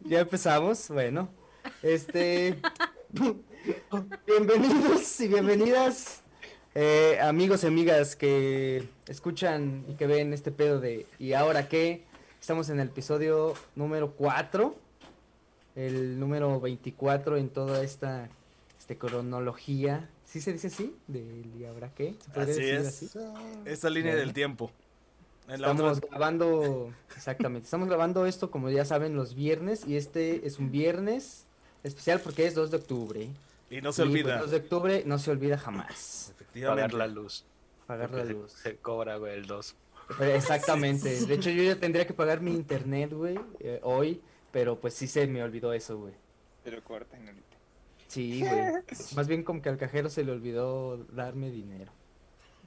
ya empezamos. Bueno, este. bienvenidos y bienvenidas, eh, amigos y amigas que escuchan y que ven este pedo de ¿y ahora qué? Estamos en el episodio número 4, el número 24 en toda esta este, cronología. ¿Sí se dice así? ¿Del y ahora qué? ¿Se Así decir es. así? Esa línea Bueno. del tiempo. Estamos grabando, exactamente, estamos grabando esto como ya saben los viernes y este es un viernes especial porque es 2 de octubre. Y no se Y, pues, olvida. 2 de octubre no se olvida jamás. Efectivamente. pagar la luz. Pagar la Porque luz. Se, cobra, güey, el 2. Pero exactamente. De hecho yo ya tendría que pagar mi internet, güey, eh, hoy, pero pues sí se me olvidó eso, güey. Pero corten ahorita. Sí, güey. Más bien como que al cajero se le olvidó darme dinero.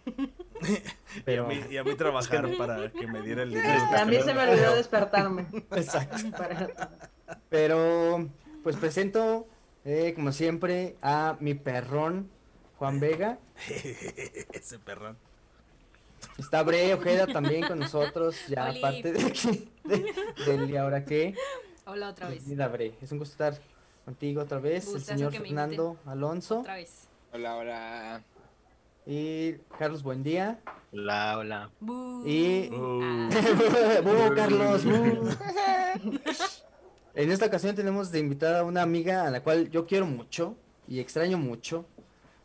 Y, a Pero mí, y a mí trabajar para que me diera el dinero. A mí se me olvidó despertarme. exacto. Para- Pero, pues presento, eh, como siempre, a mi perrón, Juan Vega. Ese perrón. Está Bre Ojeda también con nosotros, ya Oli. aparte de aquí, de- del y ahora qué. Hola otra vez. Mira, Bre, es un gusto estar contigo otra vez, el señor Fernando Alonso Otra vez. Hola, hola. Y Carlos Buendía. Hola, hola. Bu. Y- Uh, Ah, ¡Bu, Carlos! En esta ocasión tenemos de invitada a una amiga a la cual yo quiero mucho y extraño mucho,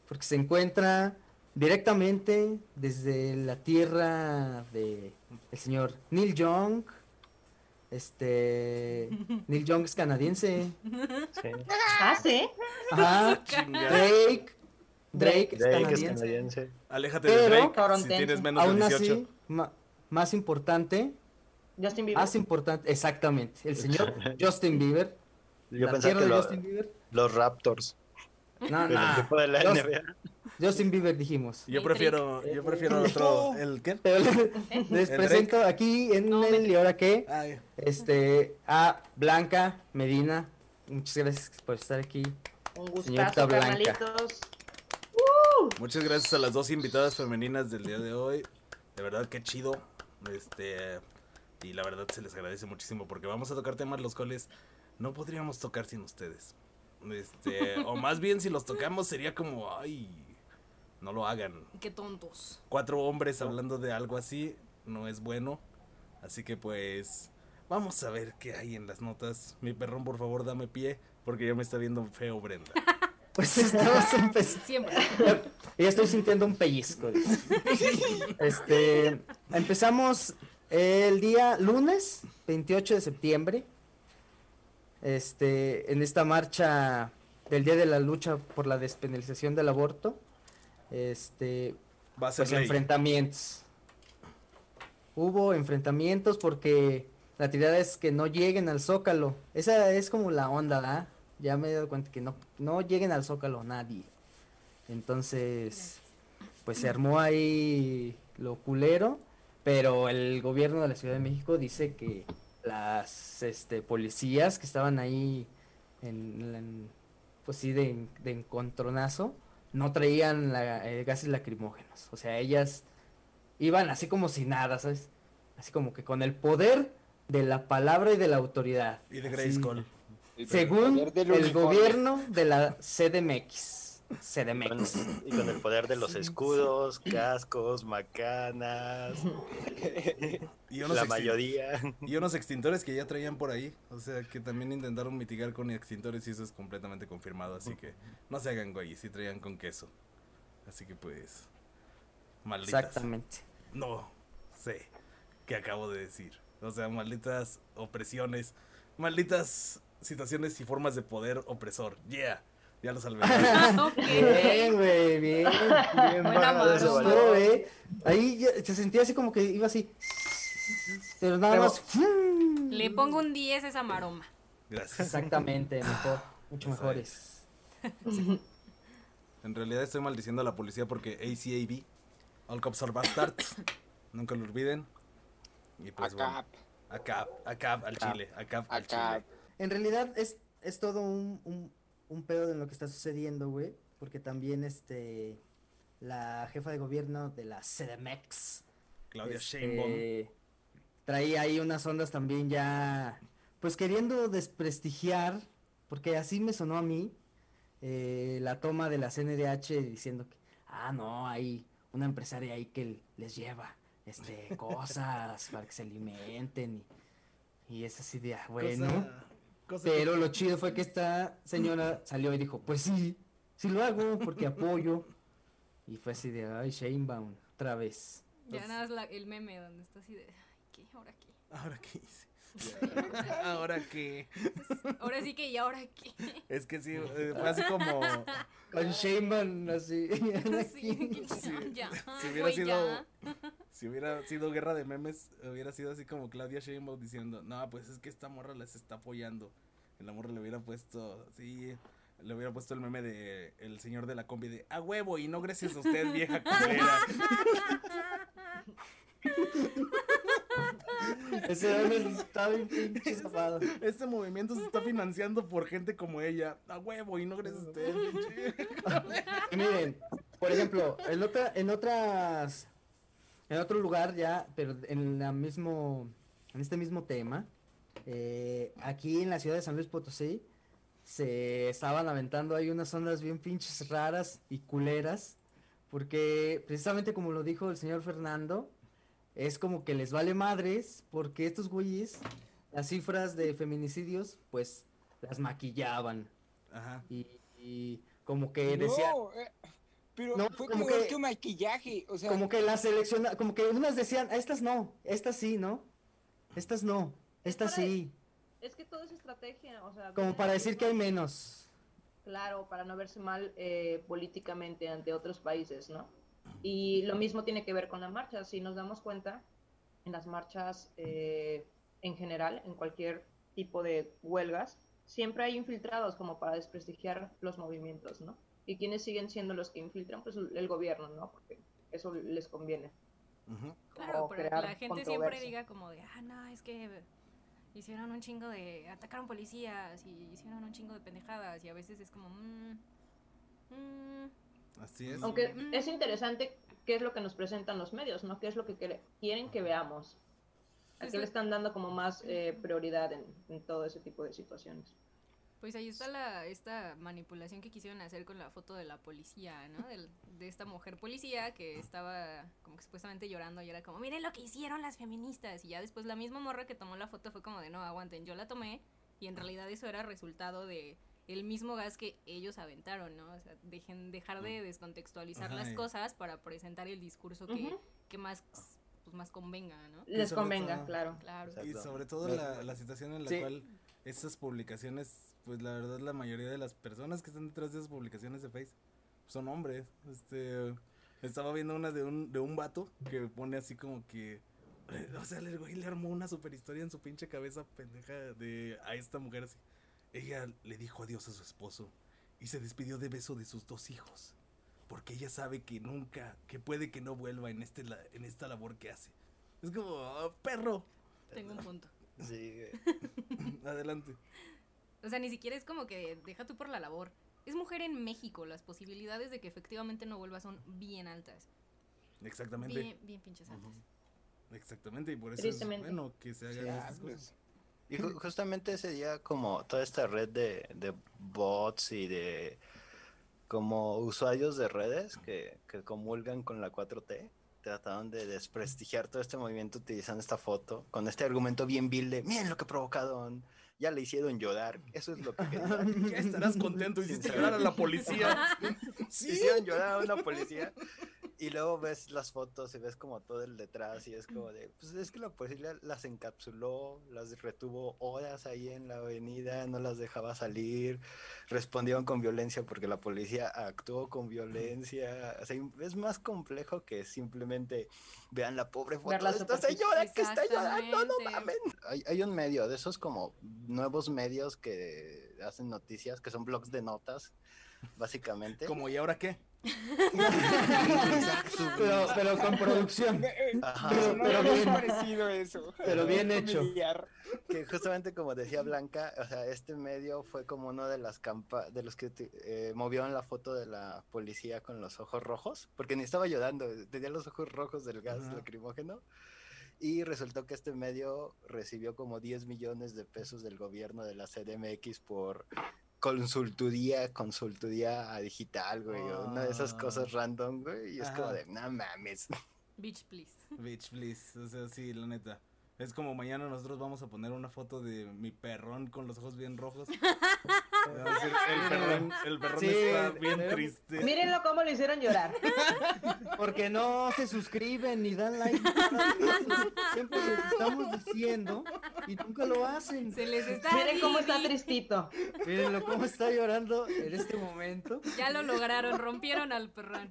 porque se encuentra directamente desde la tierra de el señor Neil Young. Este Neil Young es canadiense. Sí. Ah, sí. Ajá. chingada. Drake. Drake es es canadiense. canadiense. Aléjate de Pero- Drake si Torontense. tienes menos de Aún 18. así, ma- más importante, Justin Bieber. más importante, exactamente, el señor Justin Bieber. Yo la pensaba que de lo- Justin Bieber. los Raptors. No, El no. equipo de la Just- NBA. Justin Bieber dijimos. Yo prefiero, yo prefiero otro, ¿el qué? Pero les ¿El presento aquí en No, el y ahora qué, Ay, este, a Blanca Medina. Muchas gracias por estar aquí. Un Señorita gustazo, Blanca. carnalitos. Muchas gracias a las dos invitadas femeninas del día de hoy. De verdad que chido. Este y la verdad se les agradece muchísimo porque vamos a tocar temas los cuales no podríamos tocar sin ustedes. Este, o más bien si los tocamos sería como, ay, no lo hagan. Qué tontos. cuatro hombres hablando de algo así no es bueno. Así que pues vamos a ver qué hay en las notas. Mi perrón, por favor, dame pie porque ya me está viendo feo Brenda. Pues estamos empezando. Siempre. Ya, ya estoy sintiendo un pellizco. Este, empezamos el día lunes 28 de septiembre. Este, en esta marcha del Día de la Lucha por la Despenalización del Aborto. Este, Va a ser pues ley. enfrentamientos. Hubo enfrentamientos porque la tirada es que no lleguen al Zócalo. Esa es como la onda, ¿verdad? Ya me he dado cuenta que no, no lleguen al Zócalo nadie. Entonces, pues se armó ahí lo culero, pero el gobierno de la Ciudad de México dice que las este, policías que estaban ahí en, en- pues sí, de, de encontronazo, no traían la- eh, gases lacrimógenos. O sea, ellas iban así como si nada, ¿sabes? Así como que con el poder de la palabra y de la autoridad. Y de Así, Grayskull. El Según el gobierno de la CDMX. CDMX. Con- y con el poder de los escudos, cascos, macanas, Y unos, la mayoría. y unos extintores que ya traían por ahí. O sea, que también intentaron mitigar con extintores y eso es completamente confirmado. Así que no se hagan güey, si traían con queso. Así que pues... Malditas. Exactamente. No sé qué acabo de decir. O sea, malditas opresiones, malditas situaciones y formas de poder opresor. Yeah, ya lo salvé. ok. Bien, güey, bien, bien. Buena bravo, mano. gustó, eh. Ahí ya se sentía así como que iba así. Pero nada Pero- más. Le pongo un 10 a esa maroma. Gracias. Exactamente, mejor. Mucho mejores. En realidad estoy maldiciendo a la policía porque ACAB, All Cops are Bastards, nunca lo olviden. Y pues Acá, bueno, ACAB, ACAB al Acap. chile, ACAB al chile. En realidad es, es todo un, un, un pedo de lo que está sucediendo, güey. Porque también este la jefa de gobierno de la CDMX Claudia este, Sheinbaum. traía ahí unas ondas también ya pues queriendo desprestigiar, porque así me sonó a mí, eh, la toma de la CNDH diciendo que, ah, no, hay una empresaria ahí que les lleva este cosas para que se alimenten y, y es así de, ah, bueno. Cosa Pero que- lo chido fue que esta señora salió y dijo, pues sí, sí lo hago porque apoyo. Y fue así de, ay, Shanebaum, otra vez. Ya nada más la- el meme donde está así de, ay, ¿qué? ¿Ahora qué? Ahora qué hice. Ahora qué. Ahora sí que, ¿y ahora qué? Es que sí, eh, fue así como. Con Shanebaum así. Sí, Sí, ya, si hubiera sido- ya. Si hubiera sido guerra de memes, hubiera sido así como Claudia Sheinbaum diciendo, no, pues es que esta morra les está apoyando. Y la morra le hubiera puesto, sí, le hubiera puesto el meme de el señor de la combi de, a huevo, y no gracias a usted, vieja culera. Ese hombre está bien pinche zafado. Este movimiento se está financiando por gente como ella. A huevo, y no gracias a usted, pinche". Y miren, por ejemplo, en otra, en otras, en otro lugar ya, pero en la mismo, en este mismo tema, eh, aquí en la ciudad de San Luis Potosí, se estaban aventando ahí unas ondas bien pinches raras y culeras, porque precisamente como lo dijo el señor Fernando, es como que les vale madres, porque estos güeyes, las cifras de feminicidios, pues las maquillaban Ajá. y, y como que decía No, eh, pero No, fue como como que- que maquillaje, o sea, como que las selecciona, como que unas decían, "Ah, estas no, estas sí, ¿no? Estas no, estas sí, Es que todo es estrategia, o sea. como para de decir que hay menos. Claro, para no verse mal eh, políticamente ante otros países, ¿no? Y lo mismo tiene que ver con la marcha. Si nos damos cuenta, en las marchas eh, en general, en cualquier tipo de huelgas, siempre hay infiltrados como para desprestigiar los movimientos, ¿no? Y quienes siguen siendo los que infiltran, pues el gobierno, ¿no? Porque eso les conviene. Claro, pero que la gente siempre diga como de, ah, no, es que hicieron un chingo de, atacaron policías y hicieron un chingo de pendejadas y a veces es como, mmm, mmm, Así es. Aunque es interesante qué es lo que nos presentan los medios, ¿no? ¿Qué es lo que quieren que veamos? ¿A Pues qué le están dando como más eh, prioridad en, en todo ese tipo de situaciones? Pues ahí está la, esta manipulación que quisieron hacer con la foto de la policía, ¿no? Del- de esta mujer policía que estaba como que supuestamente llorando y era como, miren lo que hicieron las feministas. Y ya después la misma morra que tomó la foto fue como de, no, aguanten, yo la tomé. Y en realidad eso era resultado de el mismo gas que ellos aventaron, ¿no? O sea, dejen, dejar de descontextualizar Ajá, las y- cosas para presentar el discurso que, que más, pues más convenga, ¿no? Les convenga, todo- claro. Claro. Y sobre todo la, la situación en la Sí. cual esas publicaciones, pues la verdad la mayoría de las personas que están detrás de esas publicaciones de Face son hombres. Este, estaba viendo una de un, de un vato que pone así como que, eh, o sea, el güey le armó una super historia en su pinche cabeza pendeja de a esta mujer así. Ella le dijo adiós a su esposo y se despidió de beso de sus dos hijos. Porque ella sabe que nunca, que puede que no vuelva en, este, la- en esta labor que hace. Es como, "Ah, perro, Tengo un punto. Sí, adelante. O sea, ni siquiera es como que deja tú por la labor. Es mujer en México, las posibilidades de que efectivamente no vuelva son bien altas. Exactamente. Bien, bien pinches altas. Exactamente, y por eso es bueno que se hagan ya, estas pues, cosas. Y ju- justamente ese día como toda esta red de, de bots y de como usuarios de redes que, que comulgan con la 4T trataron de desprestigiar todo este movimiento utilizando esta foto con este argumento bien vil de miren lo que provocaron, ya le hicieron llorar, eso es lo que. Ya estarás contento, hiciste llorar a la policía. Sí. Hicieron llorar a una policía y luego ves las fotos y ves como todo el detrás y es como de, pues es que la policía las encapsuló, las retuvo horas ahí en la avenida, no las dejaba salir, respondieron con violencia porque la policía actuó con violencia, o sea, es más complejo que simplemente vean la pobre foto la de esta señora que está llorando, no mames. Hay, hay un medio de esos como nuevos medios que hacen noticias, que son blogs de notas, básicamente. Como, ¿y ahora qué? Pero, pero con producción. Pero- no pero había bien. parecido eso. Pero bien hecho. Que justamente como decía Blanca, o sea, este medio fue como uno de las campa de los que eh, movieron la foto de la policía con los ojos rojos, porque ni estaba llorando, tenía los ojos rojos del gas Ajá. lacrimógeno. Y resultó que este medio recibió como 10 millones de pesos del gobierno de la CDMX por consultoría, consultoría digital, güey, o una de esas Ah. cosas random, güey, y es como de, no mames. Bitch, please. Bitch, please. O sea, sí, la neta. Es como mañana nosotros vamos a poner una foto de mi perrón con los ojos bien rojos. Vamos a decir, el perrón, el perrón Sí, está bien triste. Mírenlo cómo lo hicieron llorar. Porque no se suscriben ni dan like. Siempre les estamos diciendo y nunca lo hacen. Se les está. Miren cómo está tristito. Mírenlo cómo está llorando en este momento. Ya lo lograron, rompieron al perrón.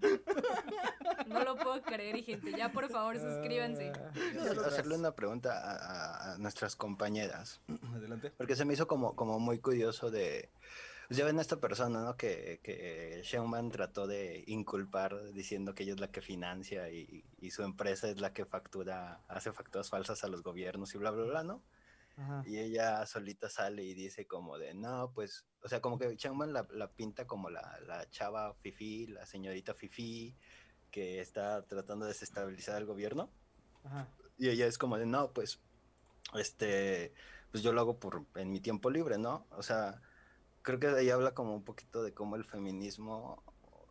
No lo puedo creer, y gente. Ya por favor, suscríbanse. Ah, Quiero hacerle una pregunta a, nuestras compañeras. Adelante. Porque se me hizo como, como muy curioso de... pues ya ven a esta persona, ¿no? Que, que Sheinbaum trató de inculpar diciendo que ella es la que financia y, y su empresa es la que factura, hace facturas falsas a los gobiernos y bla, bla, bla, ¿no? Ajá. Y ella solita sale y dice como de, no, pues, o sea, como que Sheinbaum la, la pinta como la, la chava fifi, la señorita fifi, que está tratando de desestabilizar al gobierno. Ajá. Y ella es como de, no, pues, este, pues yo lo hago por, en mi tiempo libre, ¿no? O sea, creo que ahí habla como un poquito de cómo el feminismo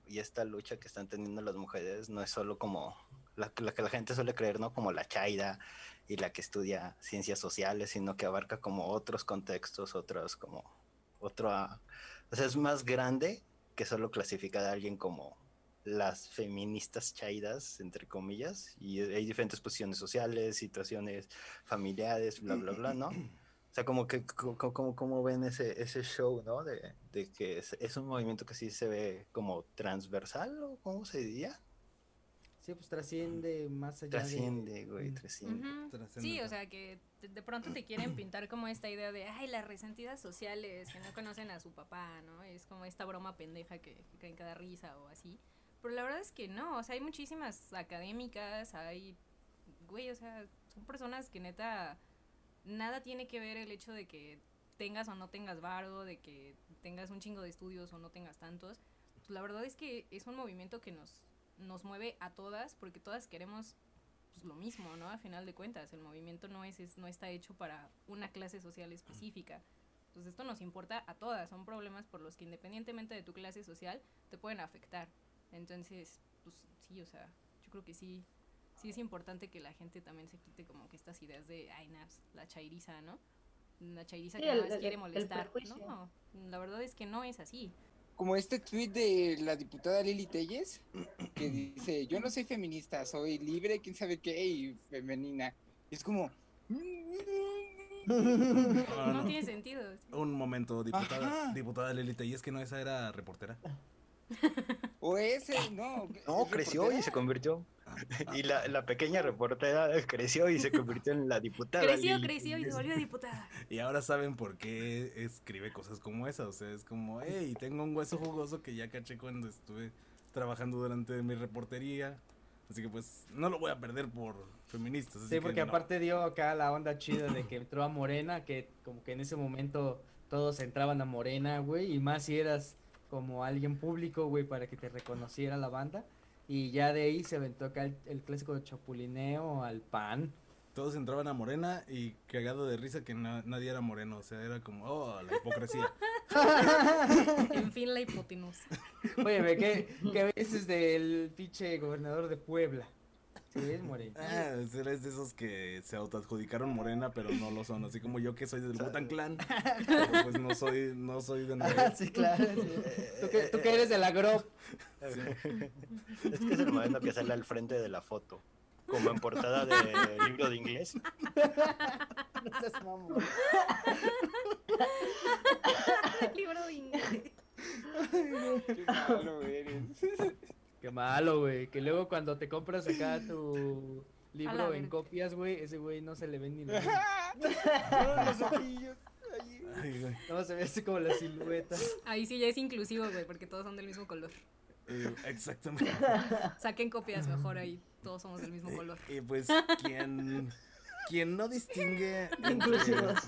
y esta lucha que están teniendo las mujeres no es solo como la, la que la gente suele creer, ¿no? Como la chaira y la que estudia ciencias sociales, sino que abarca como otros contextos, otros como, otro, ah, o sea, es más grande que solo clasificar a alguien como las feministas chaidas, entre comillas, y hay diferentes posiciones sociales, situaciones familiares, bla, bla, bla, ¿no? O sea, como que, como, como, como ven ese, ese show, ¿no? De, de que es, es un movimiento que sí se ve como transversal, ¿o cómo se diría? Sí, pues trasciende más allá Trasciende, de... güey, trasciende. Ujú. Trascendente. Sí, o sea que de- de pronto te quieren pintar como esta idea de, ay, las resentidas sociales que no conocen a su papá, ¿no? Es como esta broma pendeja que, que cae en cada risa o así. Pero la verdad es que no, o sea, hay muchísimas académicas, hay, güey, o sea, son personas que neta, nada tiene que ver el hecho de que tengas o no tengas varo, de que tengas un chingo de estudios o no tengas tantos. Pues la verdad es que es un movimiento que nos, nos mueve a todas porque todas queremos pues, lo mismo, ¿no? A final de cuentas, el movimiento no es, es- no está hecho para una clase social específica. Entonces esto nos importa a todas, son problemas por los que independientemente de tu clase social te pueden afectar. Entonces, pues sí, o sea, yo creo que sí, sí es importante que la gente también se quite como que estas ideas de, ay, naps, la chairiza, ¿no? La chairiza Sí, que el- nada más el- quiere el molestar. prejuicio. No, la verdad es que no es así. Como este tweet de la diputada Lili Telles, que dice, yo no soy feminista, soy libre, quién sabe qué, y femenina. Y es como... No no. tiene sentido. Un momento, diputada, Ajá. diputada Lelita, y es que no, esa era reportera. O ese, no. No, es creció y reportera. se convirtió. Y la, la pequeña reportera creció y se convirtió en la diputada. Creció, creció y se volvió diputada. Y ahora saben por qué escribe cosas como esa. O sea, es como, hey, tengo un hueso jugoso que ya caché cuando estuve trabajando durante mi reportería. Así que pues no lo voy a perder por feministas. así Sí, que porque no. aparte dio acá la onda chida de que entró a Morena, que como que en ese momento todos entraban a Morena, güey, y más si eras como alguien público, güey, para que te reconociera la banda. Y ya de ahí se aventó acá el, el clásico de chapulineo al pan. Todos entraban a Morena y cagado de risa que na- nadie era moreno. O sea, era como, oh, la hipocresía. En fin, la hipotenusa. Oye, ve, ¿qué, qué veces del pinche gobernador de Puebla? Es moreno. Ah, eres de esos que se autoadjudicaron morena, pero no lo son. Así como yo que soy del Butan Clan. pero, pues no soy, no soy de Ah, nadie. sí, claro. sí. ¿Tú, que, tú que eres de la GROP. Es que es el momento que sale al frente de la foto. Como en portada de libro de inglés. No seas mamón. Libro de inglés. Qué malo eres. Qué malo, güey. Que luego cuando te compras acá tu libro en copias, güey, ese güey no se le ven ni los ojillos. Ay, güey. No, se ve así como la silueta. Ahí sí ya es inclusivo, güey, porque todos son del mismo color. Eh, exactamente. Saquen copias mejor ahí, todos somos del mismo color. Y pues quien, quien no distingue Inclusivos.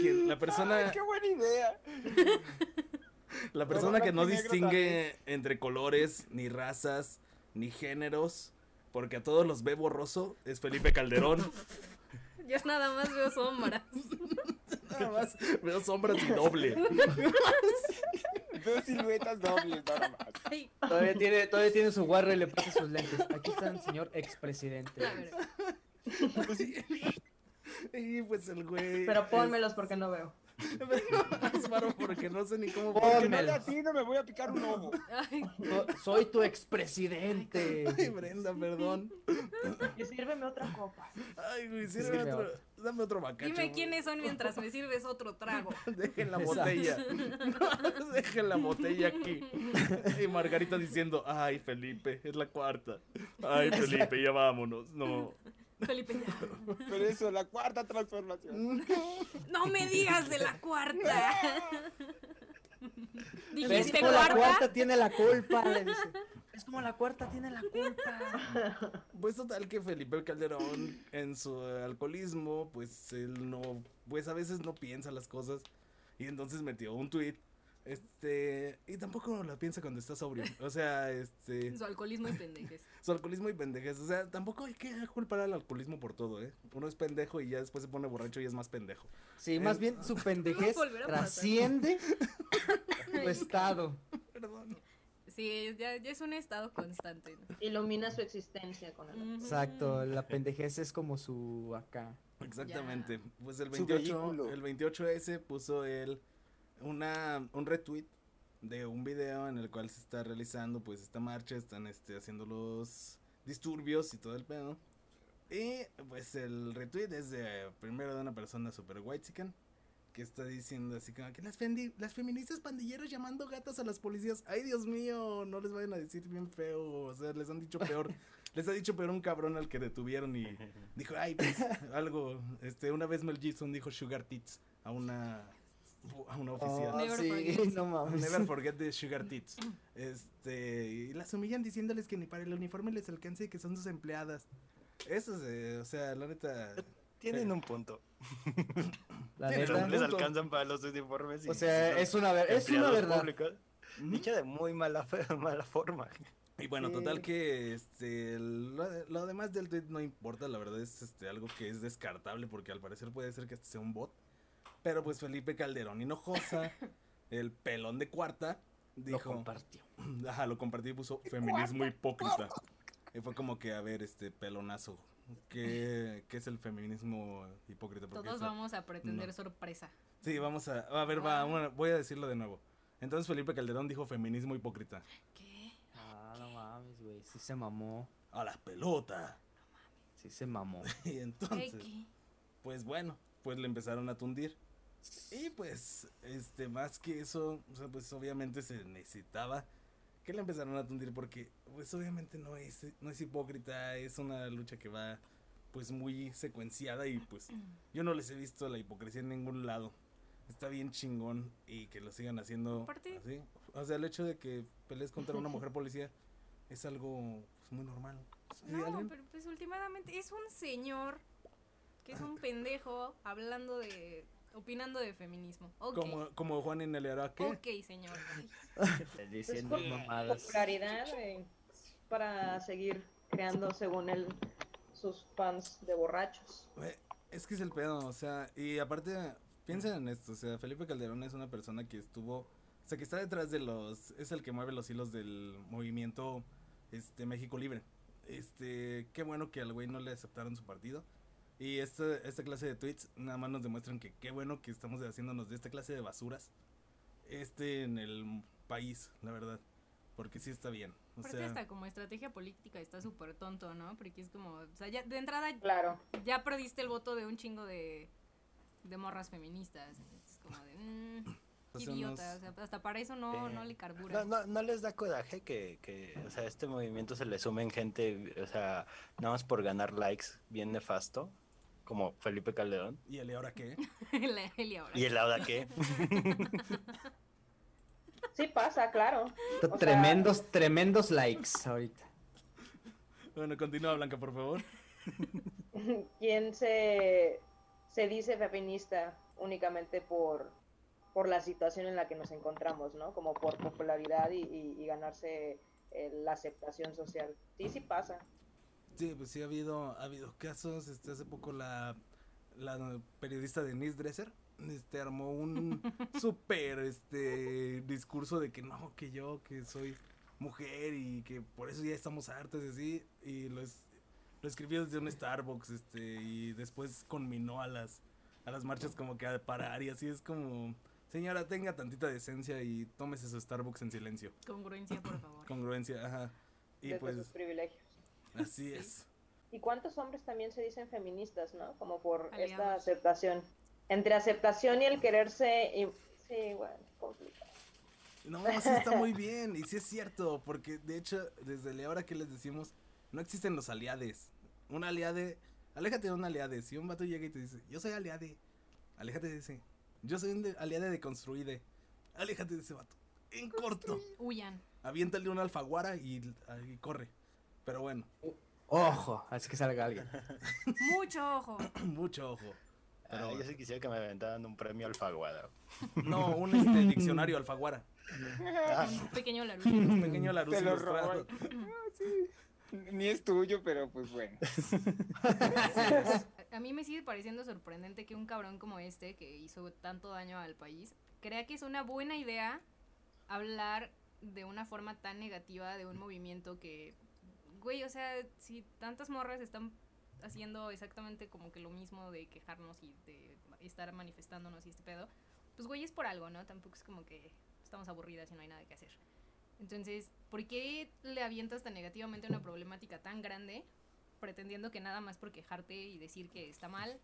quien- la persona Ay, qué buena idea. La persona que no distingue entre colores ni razas ni géneros porque a todos los ve borroso, es Felipe Calderón. Yo nada más veo sombras. Nada más veo sombras y doble. Dos siluetas dobles, nada más. Ay, Todavía tiene, todavía tiene su guarro y le pasa sus lentes. Aquí está el señor expresidente. a ver. Y pues el güey. Pero es- pónmelos porque no veo. Es raro porque no sé ni cómo. Porque no me voy a picar un ojo. Soy tu expresidente. Ay, Brenda, perdón. Y sírveme otra copa. Ay, güey, Sí, sírveme me otro. va. Dame otro bacacho. dime güey. quiénes son mientras me sirves otro trago. Dejen la botella. Dejen la botella aquí. Y Margarita diciendo, ay, Felipe, es la cuarta. Ay, Felipe, ya vámonos. No. Felipe, ya. Por eso, la cuarta transformación. No me digas de la cuarta. ¿Ves ¿Dijiste cómo la cuarta? cuarta tiene la culpa? Le dice. Es como la cuarta tiene la culpa. Pues total que Felipe Calderón en su alcoholismo, pues él no, pues a veces no piensa las cosas. Y entonces metió un tweet. Este, y tampoco la piensa cuando está sobrio. O sea, este, Su alcoholismo y pendejes. su alcoholismo y pendejes. O sea, tampoco hay que culpar al alcoholismo por todo, ¿eh? Uno es pendejo y ya después se pone borracho y es más pendejo. Sí, más bien su pendejez trasciende tu estado. Perdón. Sí, ya, ya es un estado constante. ¿no? Ilumina su existencia con el. Exacto, la pendejez es como su acá. Exactamente. Pues el Su 28, vehículo. el 28S puso él una, un retweet de un video en el cual se está realizando pues esta marcha, están este, haciendo los disturbios y todo el pedo. Y pues el retweet es de primero de una persona super white que está diciendo así como que las, fendi- las feministas pandilleras llamando gatas a las policías. Ay, Dios mío, no les vayan a decir bien feo. O sea, les han dicho peor. les ha dicho peor un cabrón al que detuvieron y dijo, ay, pues algo. Este, una vez Mel Gibson dijo sugar tits a una, a una oficial. Oh, Never sí, forget. no mames. Never forget the sugar tits. Este, y las humillan diciéndoles que ni para el uniforme les alcance y que son sus empleadas. Eso es, o sea, la neta. Tienen un punto. La neta. no les punto. alcanzan para los uniformes. y- O sea, es una, ver- es una verdad. públicos. Dicha de muy mala, fe- mala forma. Y bueno, Sí. total que este lo, lo demás del tweet no importa, la verdad es este algo que es descartable porque al parecer puede ser que este sea un bot. Pero pues Felipe Calderón Hinojosa, el pelón de cuarta, Lo dijo, compartió. ajá, lo compartió y puso feminismo hipócrita. Y fue como que, a ver, este pelonazo, ¿qué, qué es el feminismo hipócrita? Porque Todos esa- vamos a pretender no. sorpresa. Sí, vamos a, a ver, va, bueno, voy a decirlo de nuevo. Entonces Felipe Calderón dijo feminismo hipócrita. ¿Qué? Ah, no mames, güey. Sí se mamó. A la pelota. Sí se mamó. Y entonces... ¿qué? pues bueno, pues le empezaron a tundir. Y pues, este, más que eso, o sea, pues obviamente se necesitaba que le empezaron a tundir porque, pues obviamente no es, no es hipócrita, es una lucha que va, pues muy secuenciada y pues yo no les he visto la hipocresía en ningún lado. Está bien chingón y que lo sigan haciendo Aparte- así. O sea, el hecho de que pelees contra una mujer policía es algo pues, muy normal. Sí, No, ¿alguien? pero pues últimamente es un señor que es un pendejo hablando de. Opinando de feminismo. Ok. Como, como Juan en el Araque. Ok, señor. Diciendo Es por- mamadas. Popularidad eh, para seguir creando, según él, sus fans de borrachos. Es que es el pedo, o sea, y aparte, piensen en esto, o sea, Felipe Calderón es una persona que estuvo, o sea, que está detrás de los, es el que mueve los hilos del movimiento, este, México Libre. Este, qué bueno que al güey no le aceptaron su partido. Y esta, esta clase de tweets nada más nos demuestran que qué bueno que estamos haciéndonos de esta clase de basuras, este, en el país, la verdad, porque sí está bien, o Aparte sea, hasta como estrategia política está súper tonto, ¿no? Porque es como, o sea, ya de entrada Claro. ya perdiste el voto de un chingo de, de morras feministas. Es como de, mmm, idiota. nos- O sea, hasta para eso no, Eh, no le carbura. No, no, no les da coraje que, que, o sea, este movimiento se le sumen gente, o sea, nada más por ganar likes, bien nefasto, como Felipe Calderón. ¿y el y ahora qué? Ahora. ¿Y el ahora qué? Sí pasa, claro. O sea- tremendos, tremendos likes ahorita. Bueno, continúa Blanca, por favor. ¿Quién se, se dice feminista únicamente por, por la situación en la que nos encontramos, ¿no? Como por popularidad y, y- y ganarse eh, la aceptación social. Sí, sí pasa. Sí, pues sí ha habido, ha habido casos, este, hace poco la, la periodista Denise Dresser, este, armó un súper, este, discurso de que no, que yo, que soy mujer y que por eso ya estamos hartos y así, y lo, es- lo escribió desde un Starbucks, este, y después conminó a las, a las marchas como que a parar y así es como, señora, tenga tantita decencia y tómese su Starbucks en silencio, Congruencia, por favor. congruencia, ajá, y desde pues, sus privilegios. Así es. ¿Y cuántos hombres también se dicen feministas, no? Como por esta aceptación. Entre aceptación y el quererse... y- Sí, bueno, complicado. No, sí está muy bien, y sí es cierto, porque de hecho, desde la hora que les decimos, no existen los aliades. Un aliade, aléjate de un aliade. Si un vato llega y te dice, yo soy aliade, aléjate de ese. Yo soy un de- aliade deconstruide, aléjate de ese vato. En corto, Huyan. aviéntale una alfaguara y, y corre. Pero bueno, Ojo, así que salga alguien. Mucho ojo. mucho ojo. Pero Ah, yo sí quisiera que me aventaran un premio Alfaguara. no, un este, diccionario alfaguara. Ah, Un pequeño laruso. Un pequeño Larus Te lo. Ah, sí. Ni es tuyo, pero pues bueno. A mí me sigue pareciendo sorprendente que un cabrón como este, que hizo tanto daño al país, crea que es una buena idea hablar de una forma tan negativa de un movimiento que, güey, o sea, si tantas morras están haciendo exactamente como que lo mismo de quejarnos y de estar manifestándonos y este pedo, pues güey, es por algo, ¿no? Tampoco es como que estamos aburridas y no hay nada que hacer. Entonces, ¿por qué le avientas tan negativamente una problemática tan grande pretendiendo que nada más por quejarte y decir que está mal,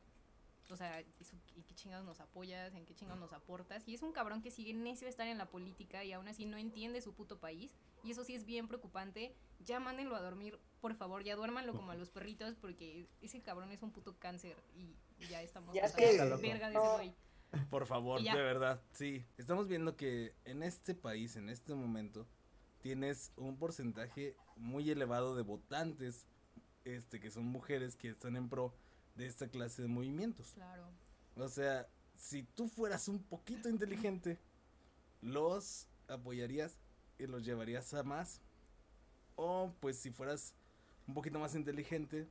o sea, eso- ¿en qué chingados nos apoyas? ¿En qué chingados nos aportas? Y es un cabrón que sigue necio de estar en la política y aún así no entiende su puto país. Y eso sí es bien preocupante. Ya mándenlo a dormir, por favor, ya duérmanlo como a los perritos porque ese cabrón es un puto cáncer y ya estamos Ya loco. verga de ese No. güey. Por favor, Y de verdad, sí. Estamos viendo que en este país, en este momento, tienes un porcentaje muy elevado de votantes, este, que son mujeres que están en pro de esta clase de movimientos. Claro. O sea, si tú fueras un poquito inteligente, los apoyarías y los llevarías a más. O pues si fueras un poquito más inteligente,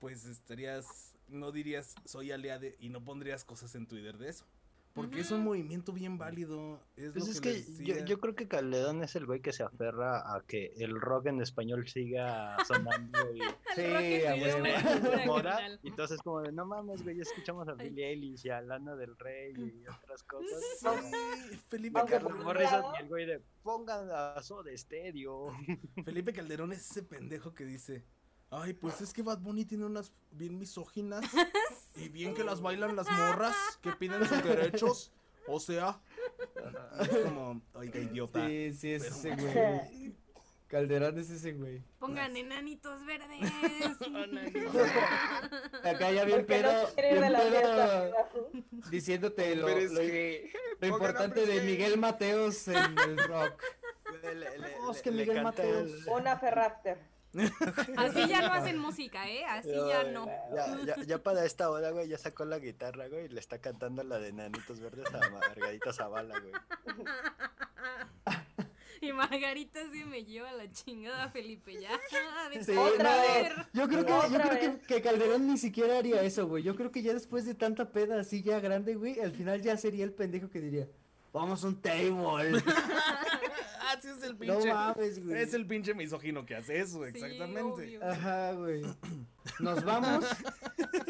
pues estarías, no dirías soy aliade y no pondrías cosas en Twitter de eso. Porque es un movimiento bien válido. Es Pues lo es que, yo, creo que Calderón es el güey que se aferra a que el rock en español siga sonando y Sí, a moda. Y entonces como de, no mames, güey, ya escuchamos a Ay. Billie Eilish y a Lana del Rey y otras cosas. Sí, Felipe, Carlos por Calderón, Morrison y el güey de, pongan a Soda Stereo. Felipe Calderón es ese pendejo que dice, ay, pues es que Bad Bunny tiene unas bien misóginas y bien que las bailan las morras que piden sus derechos. O sea, es como, oiga, idiota. Sí, sí, es ese güey. Calderón es ese güey. Pongan enanitos verdes. Acá ya bien pedo, bien pedo, diciéndote lo, lo- que- lo importante de. Miguel Mateos en el rock. Le- le- le- Miguel Mateos. Una Ferrafter. Así ya no hacen música, ¿eh? Así ya no. Ya, ya, ya para esta hora, güey, ya sacó la guitarra, güey, y le está cantando la de Nanitos Verdes a Margarita Zavala, güey. Y Margarita sí me lleva la chingada, Felipe. Ya. Sí, Otra no, yo creo que, yo creo que, que Calderón ni siquiera haría eso, güey. Yo creo que ya después de tanta peda así ya grande, güey, al final ya sería el pendejo que diría, vamos a un table. Así es el no pinche. mames, güey. es el pinche misógino que hace eso, Sí, exactamente. obvio. Ajá, güey. Nos vamos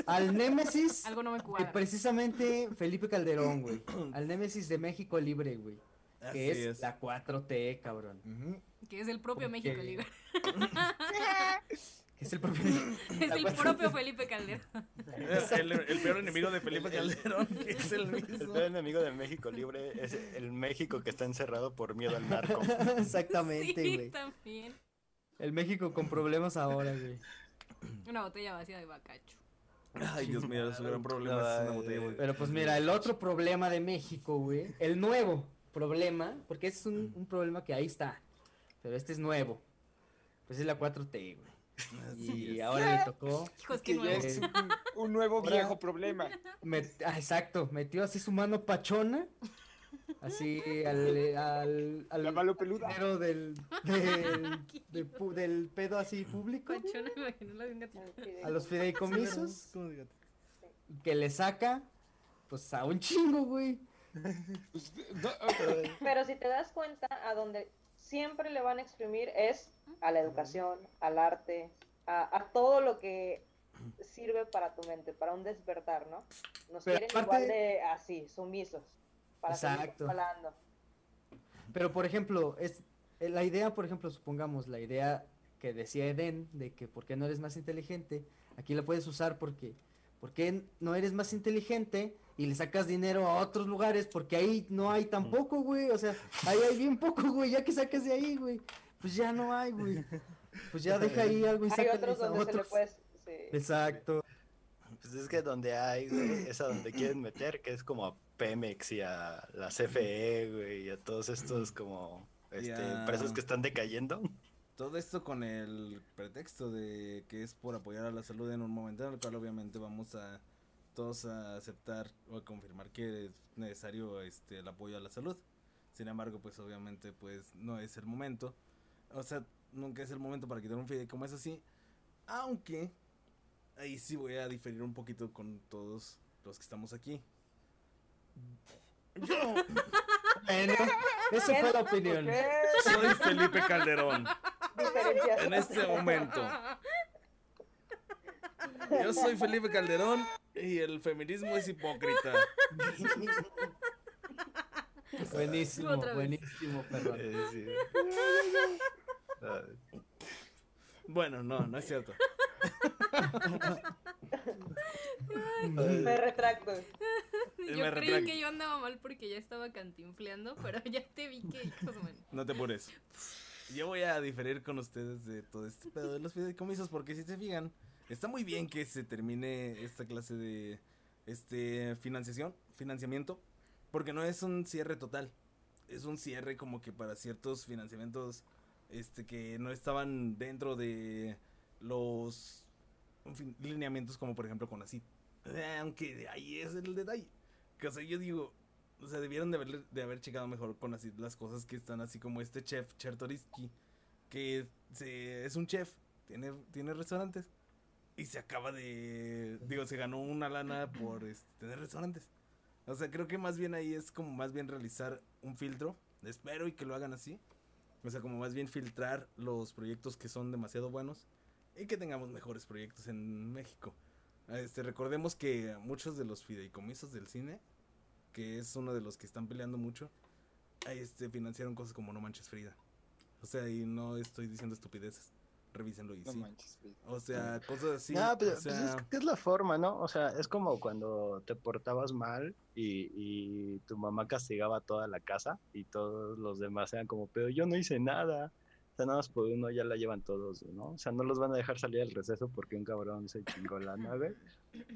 al Némesis, Algo no me que cuadra. precisamente Felipe Calderón, güey. Al Némesis de México Libre, güey. Así Que es, es. la 4T, cabrón. Que es el propio México Libre. Es el propio... Es el Felipe Calderón. El, el peor enemigo de Felipe Calderón, que es el El mismo. peor enemigo de México Libre es el México que está encerrado por miedo al narco. Exactamente, Sí, güey. también. El México con problemas ahora, güey. Una botella vacía de bacacho. Ay, Dios mío, gran problema es una Ay, botella de- Pero pues mira, el otro problema de México, güey, el nuevo problema, porque es un, un problema que ahí está, pero este es nuevo, pues es la 4T, güey. Y ahora le tocó, Hijos, que qué ya nuevo. es un, un nuevo viejo problema. met- ah, exacto, metió así su mano pachona así al, al, al La mano peluda. del, del, del pedo así público, imaginé la de un gatito. a los fideicomisos, que le saca, pues a un chingo, güey. Pues, Pero si te das cuenta, a donde siempre le van a exprimir es a la educación, al arte, a, a todo lo que sirve para tu mente, para un despertar, ¿no? Nos Pero quieren aparte- igual de así, sumisos, para seguir Exacto. hablando. Pero por ejemplo, es eh, la idea, por ejemplo, supongamos la idea que decía Eden de que por qué no eres más inteligente, aquí la puedes usar porque ¿por qué no eres más inteligente y le sacas dinero a otros lugares? Porque ahí no hay tampoco, güey, o sea, ahí hay bien poco, güey, ya que sacas de ahí, güey, pues ya no hay, güey. Pues ya deja ahí algo y Hay sácales otros a donde se le otros. puede... sí. Exacto. Pues es que donde hay, güey, es a donde quieren meter, que es como a Pemex y a la CFE, güey, y a todos estos como este, empresas que están decayendo. Todo esto con el pretexto de que es por apoyar a la salud en un momento en el cual obviamente vamos a todos a aceptar o a confirmar que es necesario este el apoyo a la salud. Sin embargo, pues obviamente pues no es el momento. O sea, nunca es el momento para quitar un fideicomiso así. Aunque ahí sí voy a diferir un poquito con todos los que estamos aquí. Yo Bueno, esa fue la opinión. Soy Felipe Calderón. En este momento. Yo soy Felipe Calderón y el feminismo es hipócrita. Buenísimo, buenísimo, perdón. Eh, sí. Bueno, no, no es cierto. Me retracto. Yo Me creí retracto. que yo andaba mal porque ya estaba cantinfleando, pero ya te vi que hijos. No te apures. Yo voy a diferir con ustedes de todo este pedo de los fideicomisos porque si se fijan, está muy bien que se termine esta clase de este financiación, financiamiento, porque no es un cierre total. Es un cierre como que para ciertos financiamientos este que no estaban dentro de los lineamientos como por ejemplo con así. Aunque de ahí es el detalle. Que o sea, yo digo, o sea, debieron de haber, de haber checado mejor con así las cosas que están así como este chef Chertoriski, que se, es un chef, tiene, tiene restaurantes y se acaba de, digo, se ganó una lana por este, tener restaurantes. O sea, creo que más bien ahí es como más bien realizar un filtro, espero y que lo hagan así. O sea, como más bien filtrar los proyectos que son demasiado buenos y que tengamos mejores proyectos en México. Este, recordemos que muchos de los fideicomisos del cine, que es uno de los que están peleando mucho, este, financiaron cosas como No Manches Frida. O sea, y no estoy diciendo estupideces. Revísenlo y no sí. manches. O sea, cosas así. no, pero o pues es que es la forma, ¿no? O sea, es como cuando te portabas mal y, y tu mamá castigaba a toda la casa y todos los demás eran como, pero yo no hice nada. O sea, nada más por uno ya la llevan todos, ¿no? O sea, no los van a dejar salir al receso porque un cabrón se chingó la nave.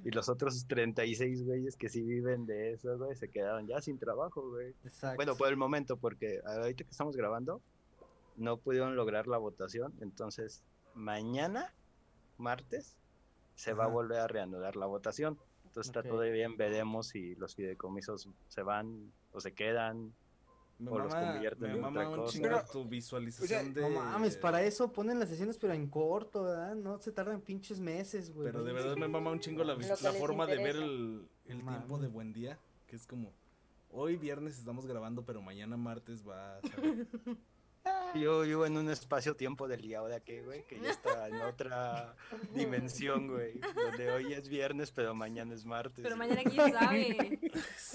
Y los otros 36 güeyes que sí viven de eso, güey, se quedaron ya sin trabajo, güey. Exacto. Bueno, por el momento, porque ahorita que estamos grabando, no pudieron lograr la votación. Entonces, mañana, martes, se va a volver a reanudar la votación. Entonces, está todavía en veremos si los fideicomisos se van o se quedan. me o los mama, convierten me en mama otra un cosa. chingo Pero, tu visualización de... No mames, para eso ponen las sesiones, pero en corto, ¿verdad? No se tardan pinches meses, güey. Pero de verdad me mama un chingo la, forma de ver el, tiempo de buen día, que es como, hoy viernes estamos grabando, pero mañana martes va a. Yo vivo en un espacio-tiempo del día ahora que, güey, que ya está en otra dimensión, güey. Donde hoy es viernes, pero mañana es martes. Pero mañana quién sabe.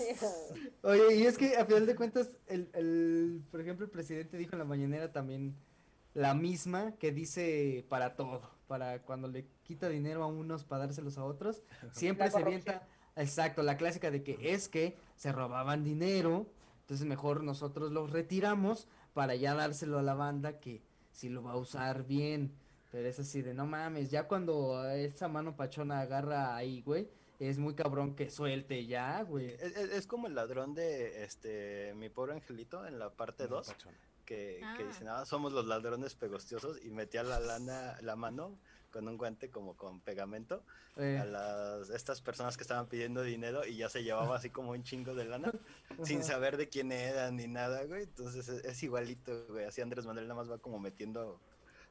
Oye, y es que a final de cuentas, el, el, por ejemplo, el presidente dijo en la mañanera también la misma que dice para todo, para cuando le quita dinero a unos para dárselos a otros, siempre se avienta, exacto, la clásica de que es que se robaban dinero, entonces mejor nosotros los retiramos para ya dárselo a la banda que si lo va a usar bien, pero es así de no mames, ya cuando esa mano pachona agarra ahí, güey, es muy cabrón que suelte ya, güey. Es, es- es como el ladrón de este mi pobre angelito en la parte 2 Pachón. que, que Ah. dicen, ah, somos los ladrones pegostiosos y metía la lana, la mano con un guante como con pegamento Eh, a las estas personas que estaban pidiendo dinero y ya se llevaba así como un chingo de lana sin saber de quién eran ni nada, güey. Entonces es, es igualito, güey. Así Andrés Manuel nada más va como metiendo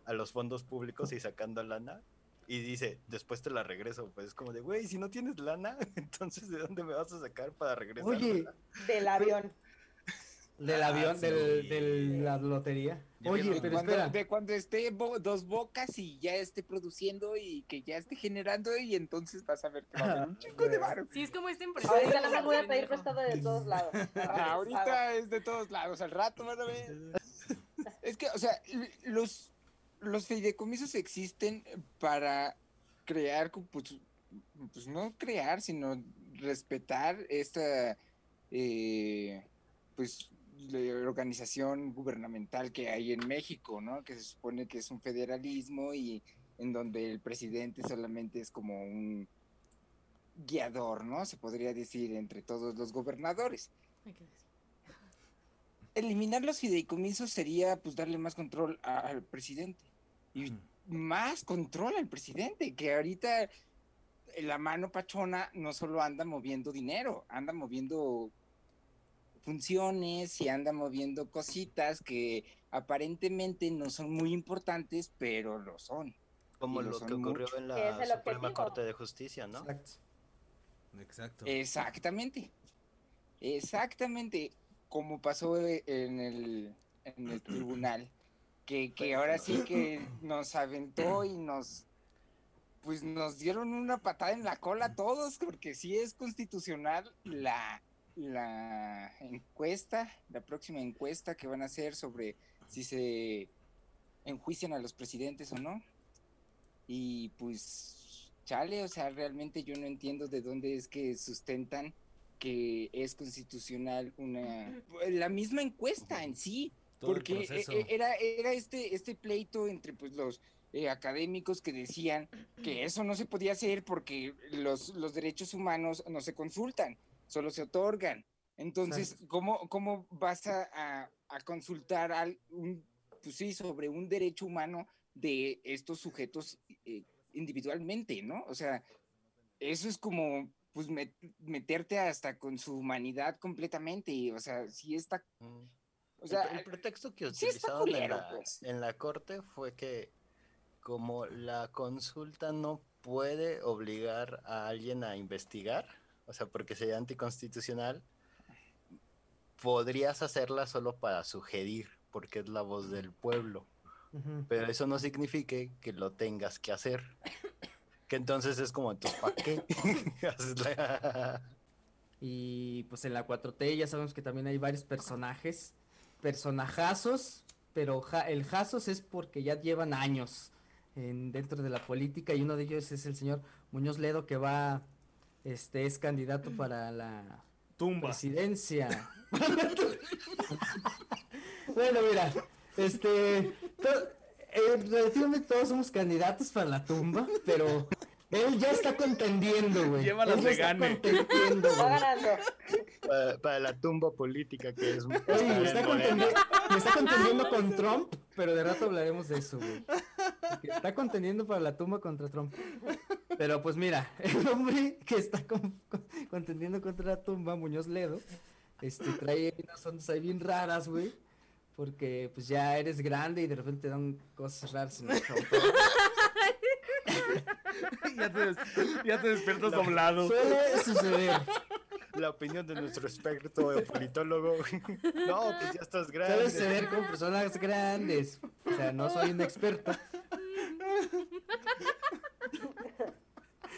a los fondos públicos y sacando lana. Y dice, después te la regreso. Pues es como de, güey, si no tienes lana, entonces ¿de dónde me vas a sacar para regresar? Oye, Del avión. Del Ah, avión, del, de la lotería. Oye, pero cuando, espera. de cuando esté bo- dos bocas y ya esté produciendo y que ya esté generando y entonces vas a ver que va a haber un chingo de varo. Sí, es como este empresario. Ahorita nada más voy a pedir prestado de todos lados. Ah, ahorita es de todos lados, al rato van a ver. Es que, o sea, los, los fideicomisos existen para crear, pues, pues no crear, sino respetar esta, eh, pues, la organización gubernamental que hay en México, ¿no? Que se supone que es un federalismo y en donde el presidente solamente es como un guiador, ¿no? Se podría decir entre todos los gobernadores eliminar los fideicomisos sería pues darle más control a- al presidente y más control al presidente que ahorita la mano pachona no solo anda moviendo dinero anda moviendo funciones y anda moviendo cositas que aparentemente no son muy importantes pero lo son Como lo lo son que ocurrió mucho. en la Suprema. Corte de Justicia, ¿no? Exacto. Exacto. Exactamente. Exactamente. Como pasó eh, en el, en el tribunal. Que, que ahora sí que nos aventó y nos pues nos dieron una patada en la cola a todos, porque sí es constitucional la, la encuesta, la próxima encuesta que van a hacer sobre si se enjuician a los presidentes o no. Y pues, chale, o sea, realmente yo no entiendo de dónde es que sustentan que es constitucional una la misma encuesta en sí, Todo porque proceso. e- e- era era este este pleito entre pues los eh, académicos que decían que eso no se podía hacer porque los, los derechos humanos no se consultan, solo se otorgan. Entonces, ¿cómo, ¿cómo vas a, a- a consultar al, un, pues sí, sobre un derecho humano de estos sujetos eh, individualmente, ¿no? O sea, eso es como pues met- meterte hasta con su humanidad completamente, y, o sea, sí está, Mm. o sea, el, el pretexto que sí utilizaron en, la, pues. en la corte fue que como la consulta no puede obligar a alguien a investigar, o sea, porque sería anticonstitucional, podrías hacerla solo para sugerir, porque es la voz del pueblo, pero eso no significa que lo tengas que hacer. Que entonces es como, entonces, ¿para qué? Y pues en la 4T ya sabemos que también hay varios personajes, personajazos, pero ja- el jazos es porque ya llevan años en, dentro de la política y uno de ellos es el señor Muñoz Ledo que va, este, es candidato para la Tumba. presidencia. bueno, mira, este, to- eh, relativamente todos somos candidatos para la tumba, pero él ya está contendiendo, güey. Lleva las de está gane. contendiendo, Va güey. ganando. para, para la tumba política que es... Oye, está, contendiendo, me está contendiendo con Trump, pero de rato hablaremos de eso, güey. Está contendiendo para la tumba contra Trump. Pero pues mira, el hombre que está con- con- contendiendo contra la tumba, Muñoz Ledo, este, trae unas ondas ahí bien raras, güey. Porque pues ya eres grande y de repente dan cosas raras en el show. ya, te des- ya te despiertas doblado. Suele suceder. La opinión de nuestro experto politólogo. No, pues ya estás Suele grande. suceder con personas grandes. O sea, no soy un experto.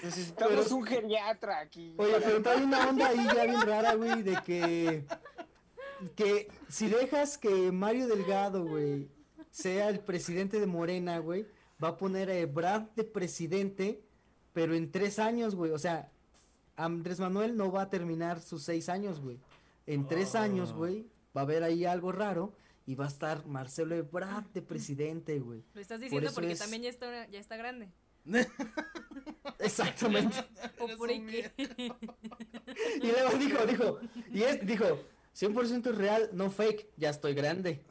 Necesitamos Pero- un geriatra aquí. Oye, pero trae una onda ahí ya bien rara, güey, de que. Que si dejas que Mario Delgado, güey, sea el presidente de Morena, güey, va a poner a Ebrard de presidente, pero en tres años, güey. O sea, Andrés Manuel no va a terminar sus seis años, güey. En tres años, Oh. güey, va a haber ahí algo raro y va a estar Marcelo Ebrard de presidente, güey. Lo estás diciendo porque es- también ya está, ya está grande. Exactamente. O por que. Y luego dijo, dijo, y es, dijo, 100% real, no fake, ya estoy grande.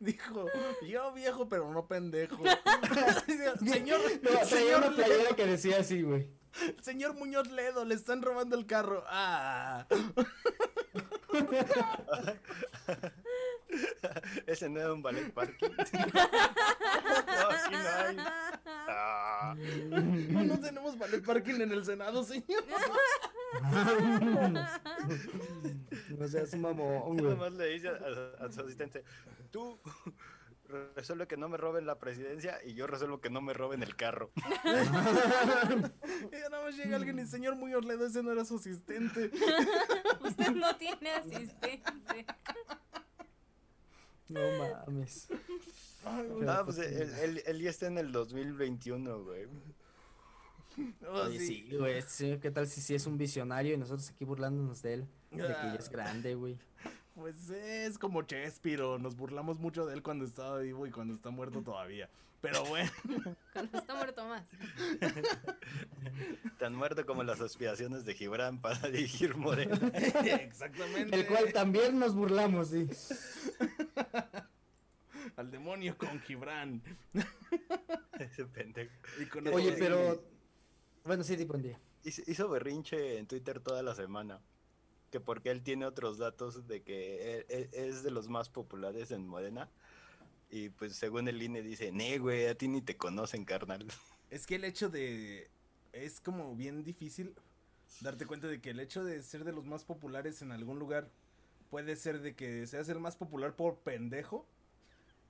Dijo, yo viejo, pero no pendejo. señor, No, traía señor, una playera Ledo, que decía así, güey. señor Muñoz Ledo, le están robando el carro. Ah. Ese no era un ballet parking. no, aquí no hay. Ah, No, no tenemos ballet parking en el Senado, señor. No seas un mamón, nada güey. más le dice a, a su asistente, tú resuelve que no me roben la presidencia y yo resuelvo que no me roben el carro. Y ya nada más llega alguien y señor Muñoz Ledo, ese no era su asistente. Usted no tiene asistente. No mames. Ay, güey. Ah, pues pues, él, él- él ya está en el 2021, güey. Oh, Oye, sí. sí, güey. sí, ¿Qué tal si sí es un visionario y nosotros aquí burlándonos de él? De que ya es grande, güey. Pues es como Chespiro, nos burlamos mucho de él cuando estaba vivo y cuando está muerto todavía. Pero bueno, Cuando está muerto más. Tan muerto como las aspiraciones de Gibran para dirigir Morena. exactamente. El cual también nos burlamos, sí. Al demonio con Gibran. Ese pendejo. Oye, pero. Bueno, sí, tipo un día. Hizo berrinche en Twitter toda la semana. Que porque él tiene otros datos de que él- él es de los más populares en Morena. Y pues según el INE dice, nee, güey, a ti ni te conocen, carnal. Es que el hecho de... Es como bien difícil darte cuenta de que el hecho de ser de los más populares en algún lugar puede ser de que seas el más popular por pendejo.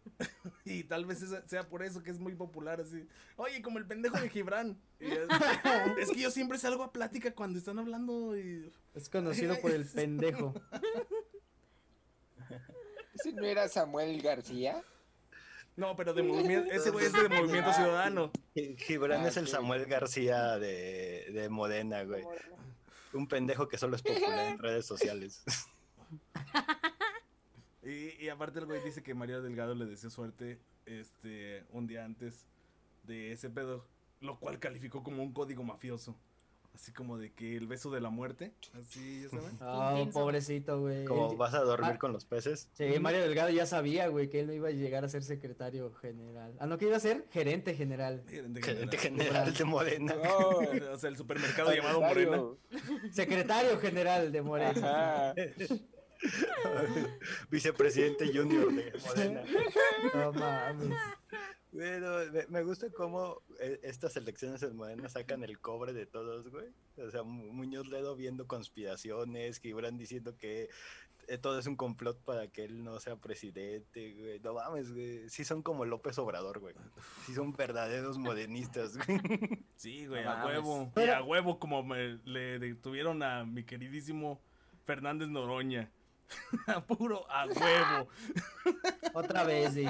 y tal vez sea por eso que es muy popular así. Oye, como el pendejo de Gibran. Es, es que yo siempre salgo a plática cuando están hablando y... Es conocido por el pendejo. ¿Ese no era Samuel García? No, pero de movimiento... Ese güey es de Movimiento Ciudadano. Gi- Gibran Ah, es el. Samuel García de, de Morena, güey. Un pendejo que solo es popular en redes sociales. Y, y aparte el güey dice que María Delgado le deseó suerte este un día antes de ese pedo, lo cual calificó como un código mafioso. Así como de que el beso de la muerte, así, ya saben. Ah, Intenso. pobrecito, güey. Como vas a dormir Ah. con los peces. Sí, Mario Delgado ya sabía, güey, que él no iba a llegar a ser secretario general. Ah, no, que iba a ser gerente general. Gerente Gerente general. de Morena. No, O sea, el supermercado llamado Morena. Secretario. Secretario general de Morena. Vicepresidente junior de Morena. No mames. Bueno, me, gusta cómo eh, estas elecciones en Morena sacan el cobre de todos, güey. O sea, Mu- Muñoz Ledo viendo conspiraciones, Gibran diciendo que eh, todo es un complot para que él no sea presidente, güey. No mames, güey. Sí son como López Obrador, güey. Sí son verdaderos modenistas, güey. Sí, güey, No a mames. huevo. Y a huevo como me, le detuvieron a mi queridísimo Fernández Noroña. A puro a huevo. Otra vez, sí.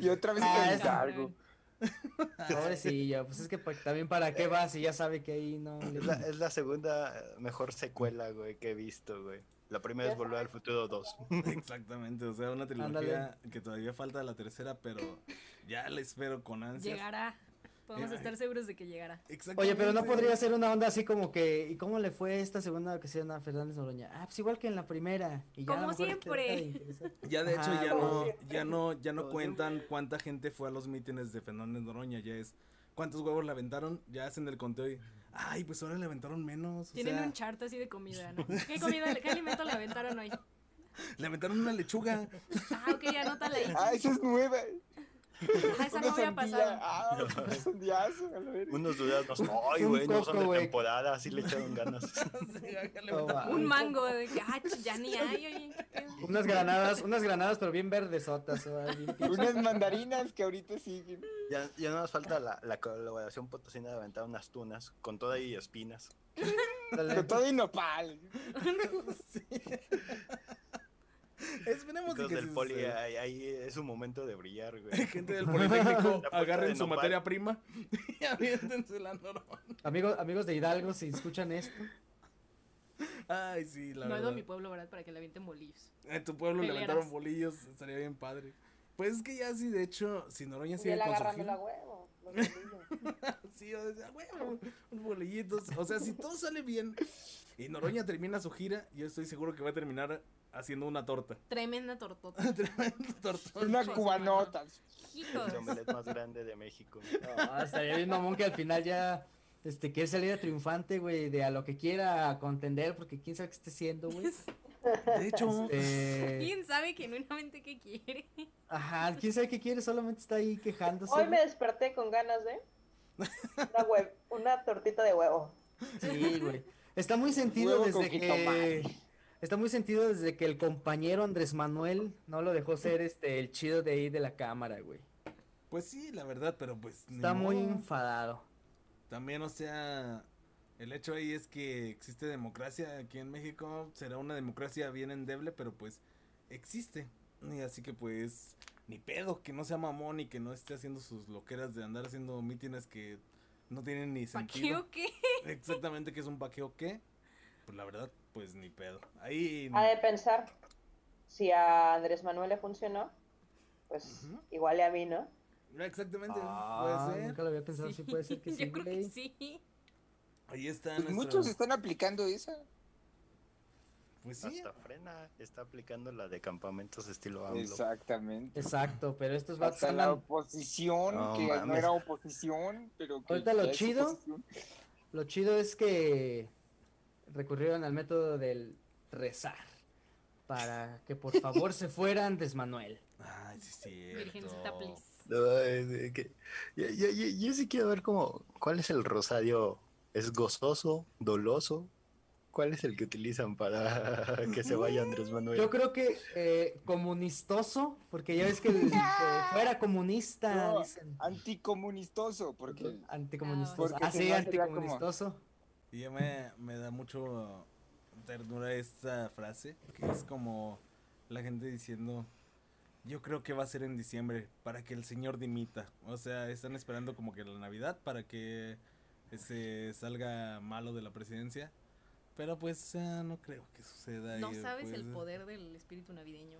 Y otra vez Ah, es- encargo. Pobrecillo. Pues es que también para qué va si ya sabe que ahí no. le- Es la, es la segunda eh, mejor secuela, güey, que he visto, güey. La primera es Volver al Futuro 2. Exactamente, o sea, una trilogía que todavía falta la tercera, pero ya la espero con ansias. Llegará. Podemos Eh, estar seguros de que llegará. Oye, pero no podría ser una onda así como que. ¿Y cómo le fue esta segunda ocasión a Fernández Noroña? Ah, pues igual que en la primera. Y ya Como mejor te siempre. Ya de hecho Ajá, ya no, ya no, ya no cuentan cuánta gente fue a los mítines de Fernández Noroña, ya es cuántos huevos le aventaron, ya hacen el conteo y ay, pues ahora le aventaron menos. o Tienen sea, un chart así de comida, ¿no? ¿Qué comida, qué alimento le aventaron hoy? le aventaron una lechuga. Ah, ok, anótala ahí. Ah, esa es nueva. Ah, esa no había pasado. Ah, un. Unos duraznos. Ay, güey, no son de temporada, así le echaron ganas. Sí. Un mango de que, ah, ya ni hay, oye. Unas granadas, unas granadas, pero bien verdesotas. bien. Unas mandarinas que ahorita siguen. Ya, ya no nos falta la, la colaboración potosina de aventar unas tunas con toda y espinas. Con todo y nopal. Esperemos que del poli, ahí, ahí es su momento de brillar, güey. Gente del Politécnico, agarren de su nopal. materia prima y aviéntense la norma. Amigos, amigos de Hidalgo, si escuchan esto. Ay, sí, la No he ido verdad. a mi pueblo, ¿verdad? Para que le avienten bolillos. En tu pueblo le aventaron bolillos, estaría bien padre. Pues es que ya sí, de hecho, si Noroña sigue con su agarrando la huevo. los. Sí, o sea, bueno, unos bolillitos. O sea, si todo sale bien y Noroña termina su gira, yo estoy seguro que va a terminar haciendo una torta. Tremenda tortota. Tremenda torta. Una cubanota. Hijos. El omelette más grande de México. No, estaría bien mamón que al final ya este quiere salir a triunfante, güey, de a lo que quiera contender, porque quién sabe qué esté haciendo, güey. De hecho, Este, ¿Quién sabe genuinamente qué quiere? ajá, quién sabe qué quiere, solamente está ahí quejándose. Hoy me desperté con ganas de una, una tortita de huevo. Sí, güey. Está muy sentido Huevo desde que. Está muy sentido desde que el compañero Andrés Manuel no lo dejó ser este el chido de ahí de la cámara, güey. pues sí, la verdad, pero pues. Está muy modo. enfadado. También, o sea, el hecho ahí es que existe democracia aquí en México. Será una democracia bien endeble, pero pues existe. Y así que pues, ni pedo, que no sea mamón y que no esté haciendo sus loqueras de andar haciendo mítines que no tienen ni ¿Para qué sentido. o qué? Exactamente que es un paqueo qué. Pues la verdad, pues ni pedo. Ahí... Ha de pensar, si a Andrés Manuel le funcionó, pues Ujú. igual y a mí, ¿no? Exactamente, Ah, puede ser. nunca lo había pensado, sí, puede ser que sí, Yo creo que sí. Ahí está Pues nuestra- muchos están aplicando esa. Pues sí, Hasta frena está aplicando la de campamentos estilo AMLO. Exactamente. Exacto, pero estos vatos Hasta la oposición, No que no mames. era oposición, pero que Ahorita lo chido. oposición. lo chido es que recurrieron al método del rezar para que por favor se fuera Andrés Manuel. Ay, sí, sí. Virgencita, please. No, que- yo, yo- yo- yo sí quiero ver como, ¿cuál es el rosario? ¿Es gozoso? ¿Doloso? ¿Cuál es el que utilizan para que se vaya Andrés Manuel? Yo creo que eh, comunistoso, porque ya ves que el que fuera comunista, No, dicen. Anticomunistoso, porque Anticomunistoso. Porque Ah, sí, sería como- anticomunistoso. Y ya me, me da mucho ternura esta frase, que es como la gente diciendo, yo creo que va a ser en diciembre, para que el señor dimita. O sea, están esperando como que la Navidad para que se salga malo de la presidencia. Pero pues ah, no creo que suceda. No y, sabes el poder del espíritu navideño.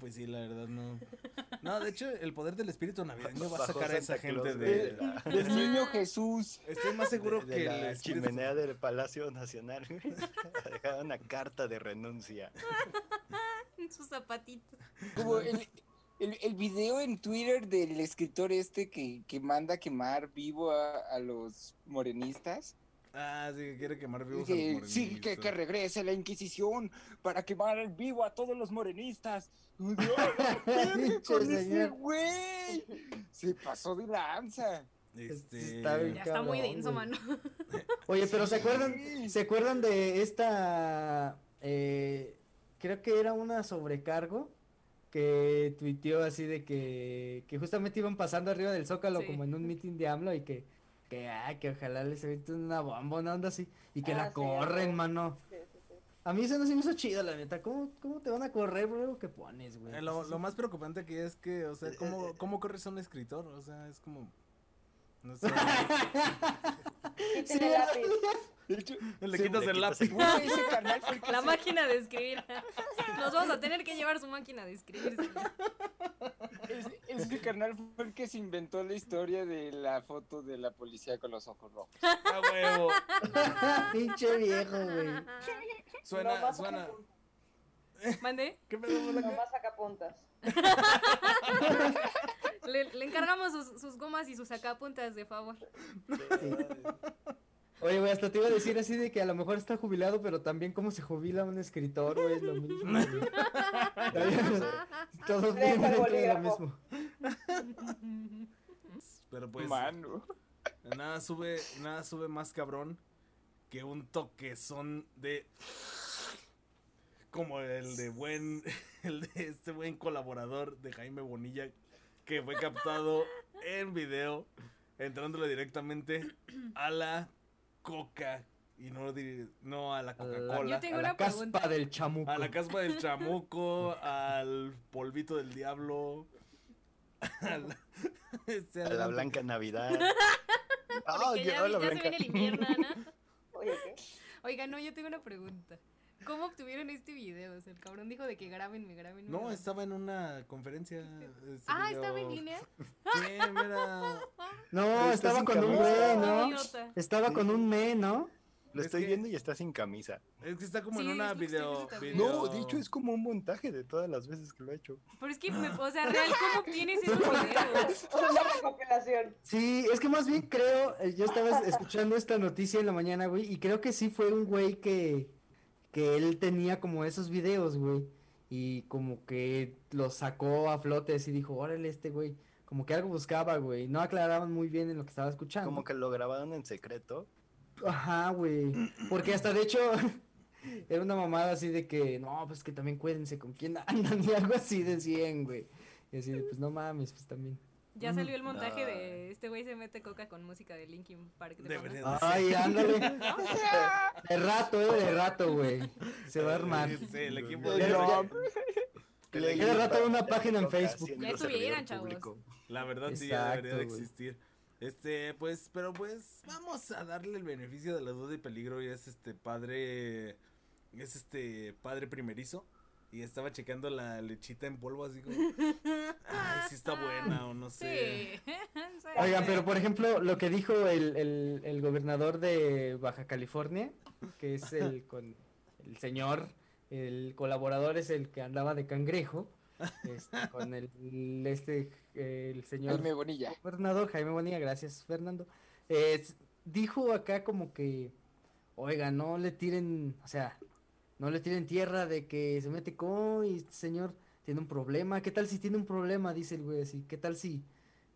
Pues sí, la verdad no. No, de hecho, el poder del espíritu navideño va a sacar a esa gente de... de la- el niño Jesús. Estoy más seguro de, de que la espíritu- chimenea del Palacio Nacional. a dejar una carta de renuncia. Sus zapatitos. Como el, el, el video en Twitter del escritor este que, que manda quemar vivo a, a los morenistas. Ah, sí, que quiere quemar vivos Que- a los sí, que, morenistas. que regrese la Inquisición para quemar vivo a todos los morenistas. Pinche Con ese güey. Se pasó de lanza. Este... Está bien Ya está muy denso, güey. mano. Oye, pero ¿se acuerdan? ¿Se acuerdan de esta? eh, creo que era una sobrecargo que tuiteó así de que, que justamente iban pasando arriba del Zócalo Sí. como en un meeting de AMLO y que, que, ay, que ojalá les avienten una bomba, una onda así, y que Ah, la sí, corren, mano. Sí. A mí eso no se me hizo chido, la neta. ¿Cómo, cómo te van a correr por algo que pones, güey? Eh, Lo, Pues, lo más preocupante aquí es que, o sea, Eh, ¿cómo, eh, cómo corres a un escritor? O sea, es como... No sé, Sí. De hecho, le quitas le el quitas lápiz. güey, ese carnal fue el que La se- máquina de escribir. Nos vamos a tener que llevar su máquina de escribir. sí. Ese, ese carnal fue el que se inventó la historia de la foto de la policía con los ojos rojos. ¡A huevo! Pinche viejo, güey. Suena, Nomás suena... ¿Mande? ¿Qué Blanca? Nomás saca puntas. Le, le encargamos sus, sus gomas y sus sacapuntas, de favor. Oye, güey, hasta te iba a decir así de que a lo mejor está jubilado, pero también cómo se jubila un escritor, güey, es lo mismo. güey. Todos Deja el vienen dentro de lo mismo. Pero pues... Mano. Nada sube, nada sube más cabrón que un toquezón de... Como el de buen, el de este buen colaborador de Jaime Bonilla que fue captado en video entrándole directamente a la coca y no, di- no a la A la- Coca-Cola, Yo tengo a la pregunta. caspa del chamuco. a la caspa del chamuco, al polvito del diablo, a la, este, A la. Blanca Navidad. Ah, Porque ya, ya se viene el invierno, ¿qué? Oiga, no, yo tengo una pregunta. ¿Cómo obtuvieron este video? O sea, el cabrón dijo de que grábenme, grábenme. No, grábenme. estaba en una conferencia. ese Ah, video. estaba en línea. Sí, mira. No, estaba con un güey. ¿no? Idiota. Estaba con un me, ¿no? Lo Es estoy que- viendo y está sin camisa. Es que está como en una video, No, de hecho es como un montaje de todas las veces que lo he hecho. Pero es que, me- o sea, real, ¿cómo obtienes esos videos? Una recopilación. Sí, es que más bien creo, eh, yo estaba es- escuchando esta noticia en la mañana, güey, y creo que sí fue un güey que, que él tenía como esos videos, güey, y como que los sacó a flotes y dijo, órale, este güey, como que algo buscaba, güey, no aclaraban muy bien en lo que estaba escuchando. Como que lo grabaron en secreto. Ajá, güey, porque hasta de hecho era una mamada así de que, no, pues que también cuídense con quién andan y algo así decían, güey, y así de, pues no mames, pues también. Ya salió el montaje Ay. de este güey se mete coca con música de Linkin Park. de de Ay, ándale. De rato, eh, de rato, güey. Se va a armar. Sí, el equipo Ya- de. Le- Cada rato una página en Facebook. Ya estuvieran, chavos. público. La verdad sí ya debería de Exacto, existir. Este, pues, pero pues, vamos a darle el beneficio de la duda y peligro. Y es este padre. Es este padre primerizo. Y estaba checando la lechita en polvo, así como. Ay, si está buena o no sé. Sí. Sí. Oigan, pero por ejemplo, lo que dijo el, el, el gobernador de Baja California, que es el con el señor, el colaborador es el que andaba de cangrejo, este, con el, este, el señor Jaime Bonilla. gobernador Jaime Bonilla, gracias Fernando, es- dijo acá como que, oiga, no le tiren, o sea, no le tiren tierra de que se mete con y este señor tiene un problema, ¿qué tal si tiene un problema? Dice el güey así, ¿qué tal si,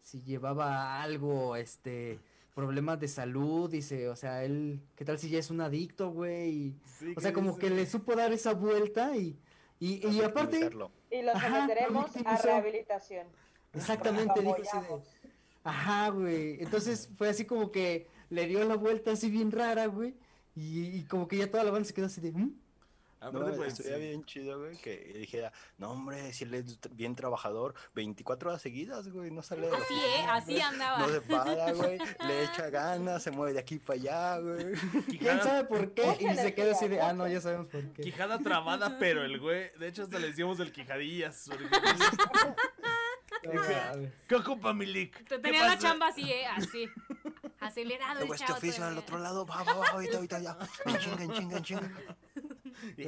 si llevaba algo, este, problemas de salud? Dice, o sea, él, ¿qué tal si ya es un adicto, güey? Y, Sí, o sea, como dice- que le supo dar esa vuelta y, y, y aparte. Y Ajá, someteremos a rehabilitación. exactamente dijo así de... Ajá, güey. Entonces fue así como que le dio la vuelta así bien rara, güey. Y, y como que ya toda la banda se quedó así de... "¿Mm?". Aparte, No, pues, estaría sí. bien chido, güey, que dijera, no, hombre, si él es bien trabajador, 24 horas seguidas, güey, no sale de la Así, ¿eh? Así güey, andaba. No se para, güey, le echa ganas, se mueve de aquí para allá, güey. ¿Quién sabe por qué? Y se quedó así de... Ah, no, ya sabemos por qué. quijada trabada, pero el güey. De hecho, hasta le decíamos el quijadillas. porque-. ¿Qué ocupa mi lick? Te ¿Qué tenía la chamba así, ¿eh? Así. Acelerado el Luego este oficio al todavía. otro lado, va, va, va, ahorita, ahorita, ya. En chinga, en chinga, en chinga.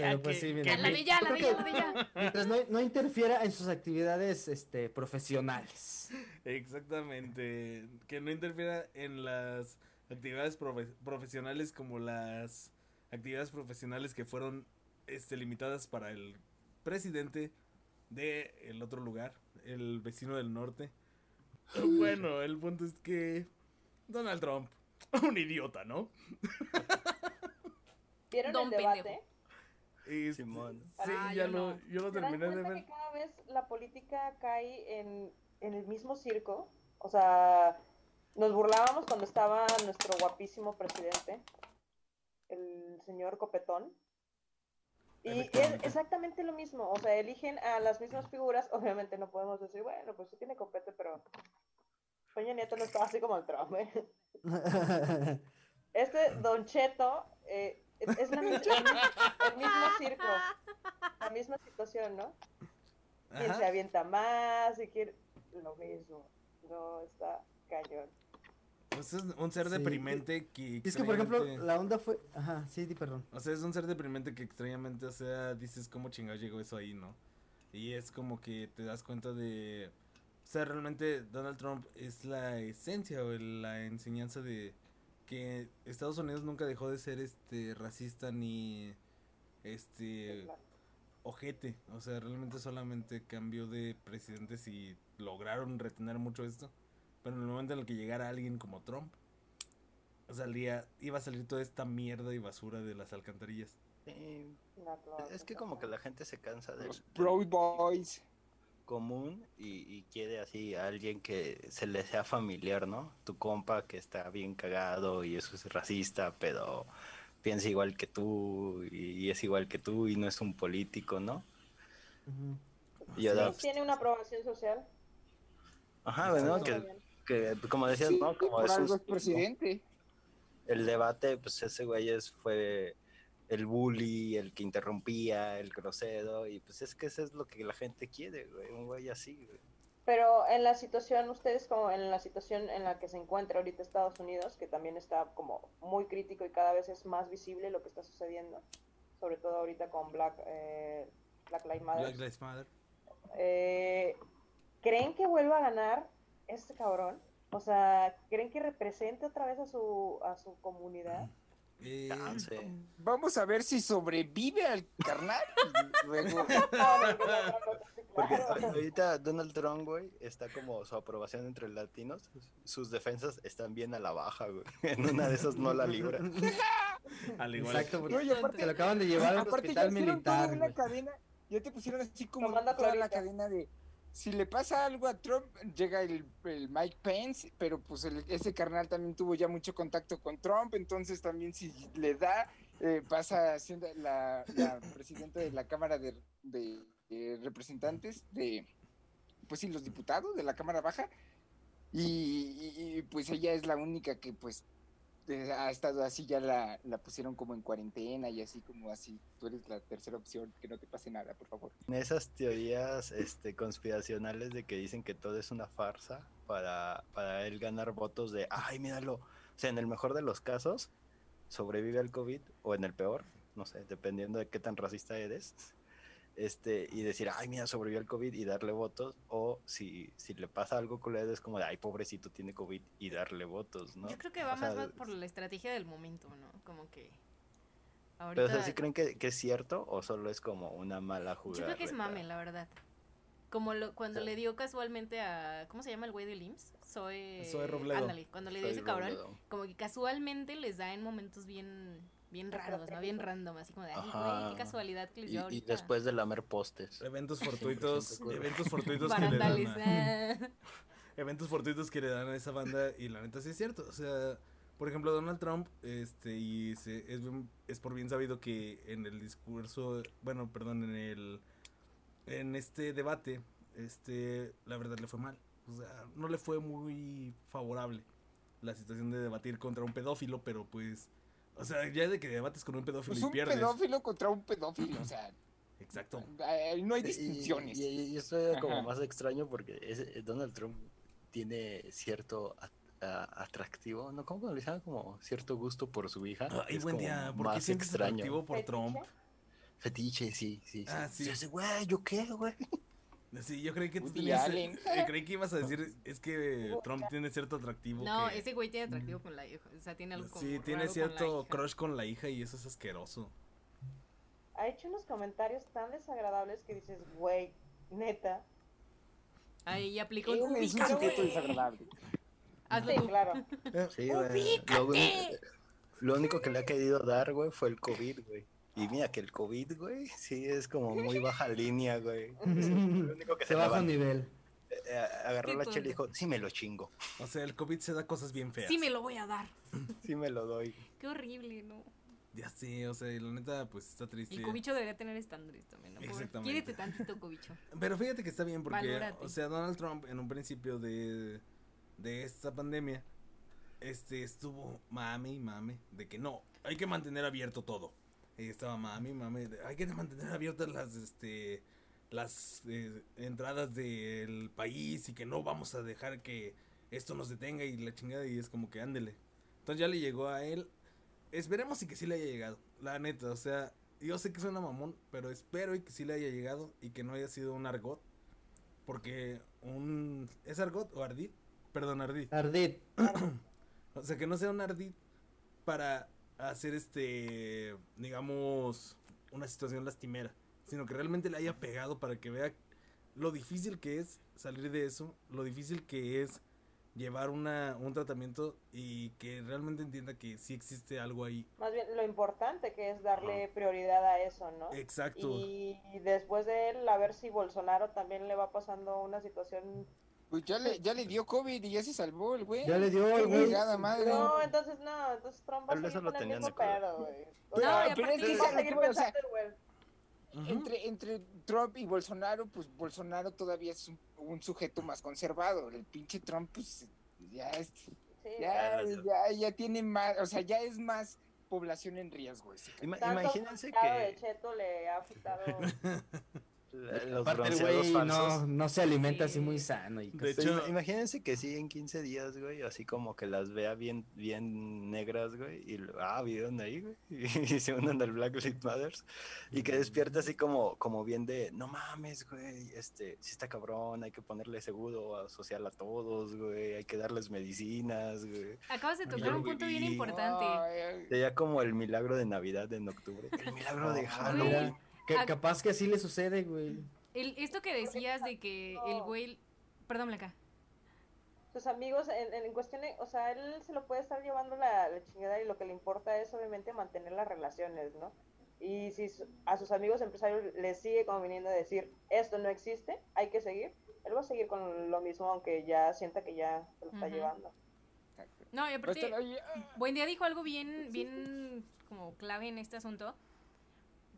Ah, pues, que- sí, mira. que Ya, la de ya, la de ya, la de ya. Mientras no, no interfiera en sus actividades este, profesionales. Exactamente. Que no interfiera en las actividades profe- profesionales como las actividades profesionales que fueron este, limitadas para el presidente de el otro lugar, el vecino del norte. Bueno, el punto es que Donald Trump, un idiota, ¿no? ¿Vieron Don el debate? pendejo. Simón. Sí, Ah, ya yo lo, no. yo lo ¿Se dan terminé de ver. que cada vez la política cae en, en el mismo circo? O sea, nos burlábamos cuando estaba nuestro guapísimo presidente, el señor Copetón. Y es exactamente lo mismo, o sea, eligen a las mismas figuras, obviamente no podemos decir, bueno, pues sí tiene copete, pero Peña Nieto no estaba así como el Trump, ¿eh? Este Don Cheto eh, es, la mis- el, mi- el mismo circo, la misma situación, ¿no? ¿Quién se avienta más? y quién... Lo mismo. No, está cañón. Pues es un ser Sí. deprimente que es que, por ejemplo, la onda fue... Ajá, sí, di perdón. O sea, es un ser deprimente que extrañamente, o sea, dices cómo chingado llegó eso ahí, ¿no? Y es como que te das cuenta de... O sea, realmente Donald Trump es la esencia o la enseñanza de que Estados Unidos nunca dejó de ser este racista ni este ojete. O sea, realmente solamente cambió de presidentes y lograron retener mucho esto. Pero en el momento en el que llegara alguien como Trump, salía, iba a salir toda esta mierda y basura de las alcantarillas. Sí, Es que como que la gente se cansa del Los Proud Boys. Común y, y quiere así a alguien que se le sea familiar, ¿no? Tu compa que está bien cagado y eso es racista, pero piensa igual que tú y, y es igual que tú y no es un político, ¿no? Ujú. Y ahora, Sí, tiene una aprobación social. ajá, bueno, que, como decías, Sí, ¿no? Como por es un- algo es presidente. el debate, pues ese güey es- fue el bully, el que interrumpía, el grosero, y pues es que eso es lo que la gente quiere, güey, un güey así, güey. Pero en la situación, ustedes como en la situación en la que se encuentra ahorita Estados Unidos, que también está como muy crítico y cada vez es más visible lo que está sucediendo, sobre todo ahorita con Black, eh, Black Lives Matter. Black Lives Matter. Eh, ¿Creen que vuelva a ganar este cabrón? O sea, ¿creen que represente otra vez a su, a su comunidad? Eh. Vamos a ver si sobrevive al carnal. Luego, Porque ahorita Donald Trump, güey, está como su aprobación entre latinos, sus defensas están bien a la baja, güey. En una de esas no la libra. al igual Exacto, porque Oye, aparte- se lo acaban de llevar al hospital militar. una cadena, ya te pusieron así como toda la cadena de si le pasa algo a Trump, llega el, el Mike Pence, pero pues el- ese carnal también tuvo ya mucho contacto con Trump, entonces también si le da, eh, pasa siendo la, presidenta de la Cámara de, de Representantes, de, pues sí, los diputados de la Cámara Baja, y, y- pues ella es la única que pues eh, ha estado así, ya la, la pusieron como en cuarentena y así como así, tú eres la tercera opción, que no te pase nada, por favor. En esas teorías este, conspiracionales de que dicen que todo es una farsa para, para él ganar votos de, ay, míralo. O sea, en el mejor de los casos, sobrevive al COVID, o en el peor, no sé, dependiendo de qué tan racista eres. Este, y decir, ay, mira, sobrevivió al COVID y darle votos, o si, si le pasa algo con él, es como de, ay, pobrecito, tiene COVID y darle votos, ¿no? Yo creo que va O sea, más por la estrategia del momento, ¿no? Como que Pero, ahorita o sea, ¿sí creen que, que es cierto o solo es como una mala jugada? yo creo que es mame, la verdad. Como lo, cuando Sí. le dio casualmente a ¿cómo se llama el güey del IMSS? Soy Zoe Robledo. Ándale, cuando le dio Soy ese cabrón, Robledo. como que casualmente les da en momentos bien bien raros, ¿no? Bien random, así como de, ay, güey, qué casualidad que les Y, después de lamer postes. Eventos fortuitos, eventos fortuitos que le dan a- eventos fortuitos que le dan a esa banda y la neta sí es cierto, o sea, por ejemplo, Donald Trump este y se- es, bien- es por bien sabido que en el discurso, bueno, perdón, en el en este debate, este la verdad le fue mal. O sea, no le fue muy favorable la situación de debatir contra un pedófilo, pero pues o sea, ya de que debates con un pedófilo Pues y un pierdes. pedófilo contra un pedófilo, o sea, Exacto. eh, no hay Y- distinciones. Y, y- y esto es como Ajá. más extraño porque ese- Donald Trump tiene cierto atractivo, ¿no? ¿Cómo le llaman? Como cierto gusto por su hija. Ay, Es buen como día, ¿por qué más extraño. atractivo por Trump? Fetiche, sí, sí. Ah, sí. Yo sé, güey, ¿yo qué, güey? Sí, yo creí que tú Woody tenías, Allen. eh, creí que ibas a decir, es que Trump tiene cierto atractivo No, que- ese güey tiene atractivo con la hija, o sea, tiene algo como Sí, tiene raro cierto crush con la hija y eso es asqueroso. Ha hecho unos comentarios tan desagradables que dices, güey, neta. Ahí aplicó un sujeto desagradable. Hazlo Sí, tú. claro. Sí, güey. Lo único que le ha querido dar, güey, fue el COVID, güey. Y mira que el COVID, güey, sí es como muy baja línea, güey. Es lo único que Se se baja un nivel. Eh, agarró Qué la chela y dijo, sí me lo chingo, O sea, el COVID se da cosas bien feas. Sí me lo voy a dar. sí me lo doy. Qué horrible, ¿no? Ya sé, o sea, y la neta, pues está triste. El cubicho debería tener estándares también, ¿no? Exactamente. Quiérete tantito, cubicho. Pero fíjate que está bien porque, Valórate. o sea, Donald Trump en un principio de, de esta pandemia, este, estuvo mame y mame de que no, hay que mantener abierto todo. Y estaba mame, de, hay que mantener abiertas las, este, las eh, entradas del país y que no vamos a dejar que esto nos detenga y la chingada y es como que ándele. Entonces ya le llegó a él. Esperemos y que sí le haya llegado, la neta, o sea, yo sé que suena mamón, pero espero y que sí le haya llegado y que no haya sido un argot. Porque un... ¿Es argot o ardid? Perdón, ardid. Ardid. O sea, que no sea un ardid para hacer este, digamos, una situación lastimera. Sino que realmente le haya pegado para que vea lo difícil que es salir de eso, lo difícil que es llevar una, un tratamiento y que realmente entienda que sí existe algo ahí. Más bien, lo importante que es darle prioridad a eso, ¿no? Exacto. Y después de él, a ver si Bolsonaro también le va pasando una situación. Pues ya le, ya le dio COVID y ya se salvó el güey. Ya le dio el güey. No, entonces no, entonces Trump va a seguir con el mismo pedo, güey. O Pero- sea, pero es que va a seguir algo, o sea, pensando igual. Ujú. Entre, entre Trump y Bolsonaro, pues Bolsonaro todavía es un, un sujeto más conservado. El pinche Trump, pues ya es, Sí, ya, ya, ya tiene más, o sea, ya es más población en riesgo. ese. Ima- imagínense pescado de que Cheto le ha afectado. los Aparte, güey no, falsos. no se alimenta así Sí. muy sano. Y De hecho- ima- imagínense que sí, en 15 días, güey, así como que las vea bien, bien negras, güey, y ah, vieron ahí, güey, y, se unen al Black Lives Matters, y que despierta así como, como bien de, no mames, güey, este, sí está cabrón, hay que ponerle seguro social a todos, güey, hay que darles medicinas, güey. Acabas de tocar un punto bien importante. Sería como el milagro de Navidad en octubre, el milagro de Halloween. Que capaz que así le sucede, güey. El, esto que decías de que el güey... Perdón, Blanca. sus amigos en, en cuestión, o sea, él se lo puede estar llevando la, la chingada y lo que le importa es obviamente mantener las relaciones, ¿no? Y si su- a sus amigos empresarios les sigue como viniendo a decir, esto no existe, hay que seguir, él va a seguir con lo mismo aunque ya sienta que ya se lo está Ujú. llevando. No, y aparte... Buen día dijo algo bien, bien como clave en este asunto.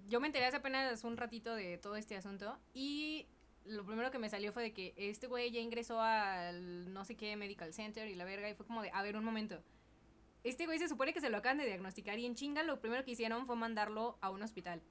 Yo me enteré hace apenas un ratito de todo este asunto y lo primero que me salió fue de que este güey ya ingresó al no sé qué medical center y la verga y fue como de, a ver un momento. Este güey se supone que se lo acaban de diagnosticar y en chinga lo primero que hicieron fue mandarlo a un hospital.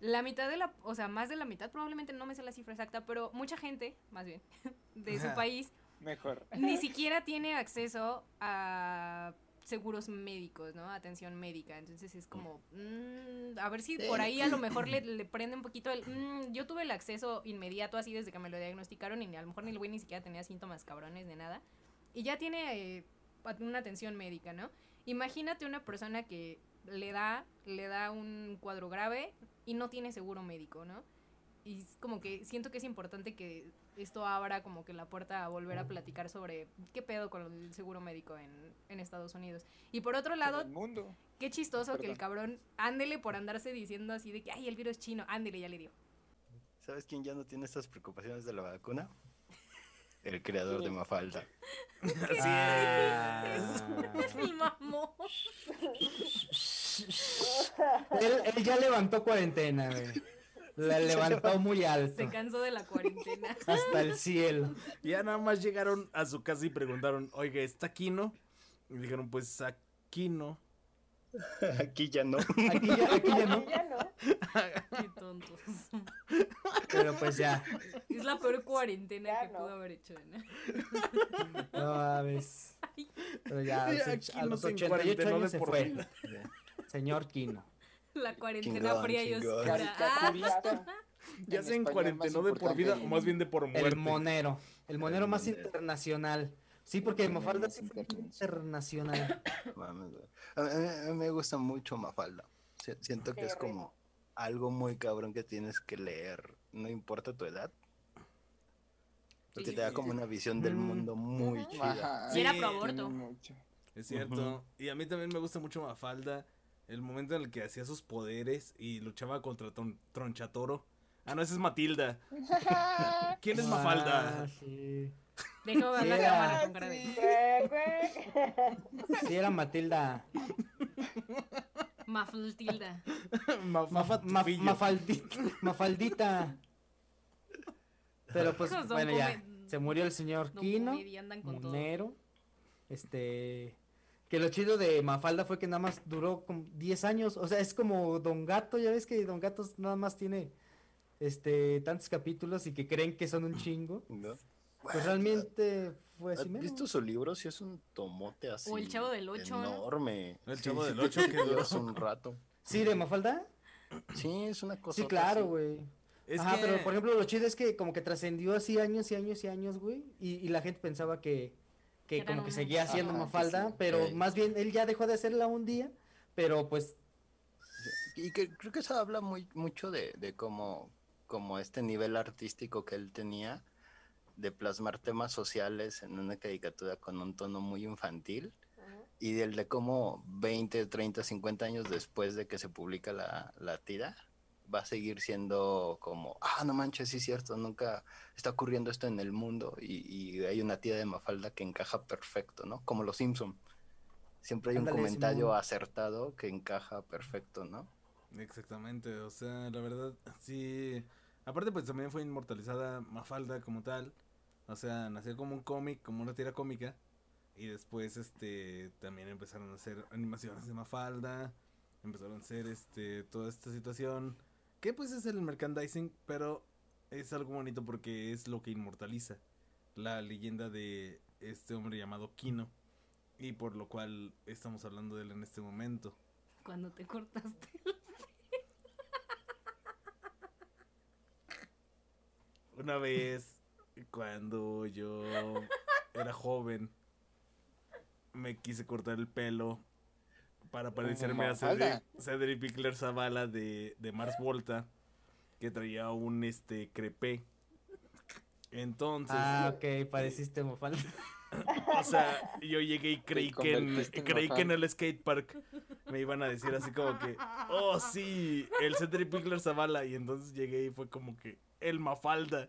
La mitad de la, o sea, más de la mitad, probablemente no me sé la cifra exacta, pero mucha gente, más bien, de su país Mejor. ni siquiera tiene acceso a seguros médicos, ¿no? Atención médica. Entonces es como, mm, a ver si por ahí a lo mejor le, le prende un poquito el... mm, yo tuve el acceso inmediato así desde que me lo diagnosticaron y a lo mejor ni el güey ni siquiera tenía síntomas cabrones de nada. Y ya tiene eh, una atención médica, ¿no? Imagínate una persona que le da, le da un cuadro grave y no tiene seguro médico, ¿no? Y es como que siento que es importante que esto abra como que la puerta a volver a platicar sobre qué pedo con el seguro médico en, en Estados Unidos. Y por otro lado, el mundo. qué chistoso que el Perdón. cabrón ándele por andarse diciendo así de que, ay, el virus chino, ándele, ya le dio. ¿Sabes quién ya no tiene estas preocupaciones de la vacuna? El creador de Mafalda. Ah. Mi mamó. él, él ya levantó cuarentena, güey. La levantó muy alto. Se cansó de la cuarentena. Hasta el cielo. Ya nada más llegaron a su casa y preguntaron, oiga, ¿está Kino? Y dijeron, pues aquí no. Aquí ya no. Aquí ya, aquí ya no. Ya no. Qué tontos. Pero pues ya. Es la peor cuarentena Ya que no. pudo haber hecho, ¿no? No mames. Pero ya, a los, och- a los se 88 encuarentenó años de se por fue. Señor Kino. La cuarentena Chingón, fría y chingón. oscura. Ah, Caricaturista. Ya se en español cuarentenó más de por vida o más bien de por muerte. El monero. El monero más monero. internacional. Sí, porque El Mafalda sí fue internacional. A mí, a mí- me gusta mucho Mafalda. Si- Siento que es como algo muy cabrón que tienes que leer, no importa tu edad. Porque te da como una visión del Mm. mundo muy chida. Sí, era pro aborto. Es cierto. Y a mí también me gusta mucho Mafalda. El momento en el que hacía sus poderes y luchaba contra Tron- Tronchatoro. Ah, no, esa es Matilda. ¿Quién es Mafalda? Ah, sí. Dejo ver Sí, la era- cámara con cara de... Güey, güey. Sí, era Matilda. Mafiltilda. Ma- Ma- Mafa ma- Tufillo. mafaldita, mafaldita. Pero pues, bueno, ya. Se murió el señor Don Kino. Monero. Este. Que lo chido de Mafalda fue que nada más duró como 10 años. O sea, es como Don Gato. Ya ves que Don Gato nada más tiene este tantos capítulos y que creen que son un chingo. ¿no? Pues realmente fue así ¿Has visto su libro? Si es un tomote así. O el Chavo del Ocho, ¿no? Enorme. El Sí, Chavo sí del Ocho, que duró. un rato. Sí, de Mafalda. Sí, es una cosa. Sí, claro, güey. Es Ajá, que... pero por ejemplo, lo chido es que como que trascendió así años y años y años, güey. Y, y la gente pensaba que, que Era como que un- seguía haciendo Mafalda, sí, pero más bien él ya dejó de hacerla un día, pero pues Y que creo que eso habla muy mucho de, de cómo, como este nivel artístico que él tenía de plasmar temas sociales en una caricatura con un tono muy infantil y del de cómo 20, 30, 50 años después de que se publica la, la tira va a seguir siendo como, ah, no manches, sí es cierto, nunca está ocurriendo esto en el mundo y, y hay una tira de Mafalda que encaja perfecto, ¿no? Como los Simpson. Siempre hay un comentario Simón. acertado que encaja perfecto, ¿no? Exactamente, o sea, la verdad, sí. Aparte, pues también fue inmortalizada Mafalda como tal. O sea, nació como un cómic, como una tira cómica. Y después, este, también empezaron a hacer animaciones de Mafalda. Empezaron a hacer, este, toda esta situación. Que pues es el merchandising, pero es algo bonito porque es lo que inmortaliza la leyenda de este hombre llamado Kino. Y por lo cual estamos hablando de él en este momento. Cuando te cortaste. Una vez, cuando yo era joven, me quise cortar el pelo para parecerme a. Cedric, Cedric Pickler Zavala de, de Mars Volta, que traía un este crepé. Entonces, Ah, ok, pareciste mofalda. o sea, yo llegué y creí que en, creí que en el skate park me iban a decir así como que, oh sí, el Cedric Pickler Zavala. Y entonces llegué y fue como que el Mafalda.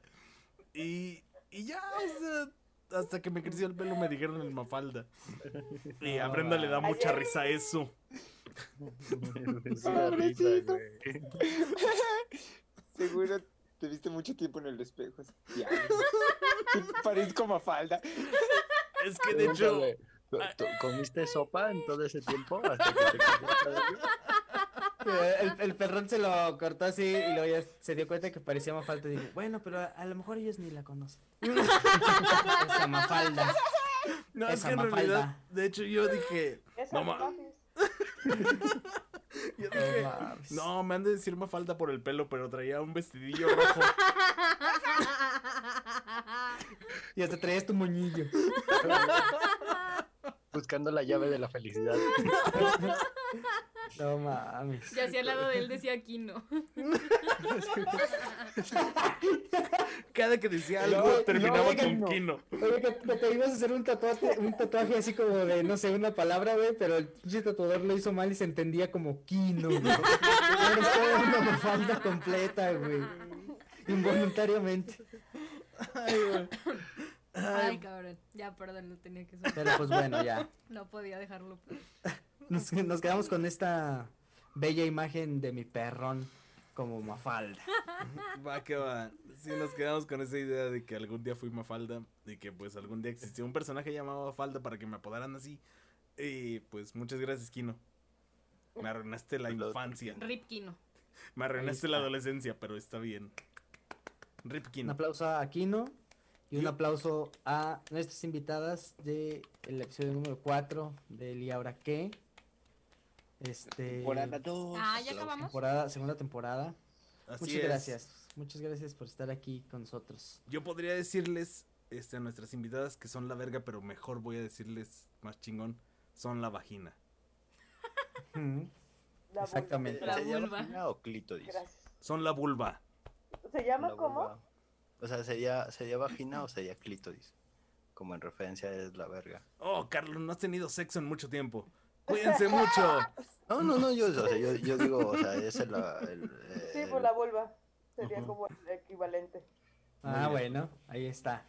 Y, y ya, o sea, hasta que me creció el pelo me dijeron el Mafalda. Y a Brenda le da mucha risa eso. Güey. Seguro te viste mucho tiempo en el espejo. Ya. Parezco Mafalda. Es que de hecho, Pregúntale, ¿tú- tú ¿Comiste sopa en todo ese tiempo? Hasta que te? El, el perrón se lo cortó así y luego ya se dio cuenta que parecía Mafalda y dijo, bueno, pero a, a lo mejor ellos ni la conocen. Esa Mafalda. no, es esa que en Mafalda. realidad, de hecho yo dije, Esa no, ma- mames. yo dije, mames. no, me han de decir Mafalda por el pelo, pero traía un vestidillo rojo. Y hasta traías tu moñillo. Buscando la llave de la felicidad. No mames. Y así al lado de él decía Kino. Cada que decía No, algo terminaba no, con no. Kino. Oye, que, que te ibas a hacer un tatuaje, un tatuaje así como de, no sé, una palabra, güey, pero el pinche tatuador lo hizo mal y se entendía como Kino, güey. Toda una Mafalda completa, güey. Involuntariamente. Ay, güey. Ay, cabrón. Ya, perdón, no tenía que ser. Pero pues bueno, ya. No podía dejarlo. Nos, nos quedamos con esta bella imagen de mi perrón como Mafalda. Va que va. Sí, nos quedamos con esa idea de que algún día fui Mafalda y que pues algún día existió un personaje llamado Mafalda para que me apodaran así. Y pues muchas gracias, Kino. Me arruinaste la infancia. Rip Kino. Me arruinaste la adolescencia, pero está bien. Rip Un Kino. aplauso a Aquino y un Y- aplauso a nuestras invitadas del episodio número 4 del ¿Y ahora qué? Este. Temporada 2. Ah, ya acabamos. temporada, segunda temporada. Así Muchas es. gracias. Muchas gracias por estar aquí con nosotros. Yo podría decirles este, a nuestras invitadas que son la verga, pero mejor voy a decirles más chingón, son la vagina. La Exactamente. La ¿Sería vulva. vagina o clítoris? Gracias. Son la vulva. ¿Se llama La cómo? vulva. O sea, ¿sería, ¿sería vagina o sería clítoris? Como en referencia es la verga. Oh, Carlos, no has tenido sexo en mucho tiempo. Cuídense mucho. No, no, no, yo, o sea, yo, yo digo, o sea, ese es la, el, Sí, el- pues la vulva. Sería Ujú. como el equivalente. Ah, Muy bueno, ahí está.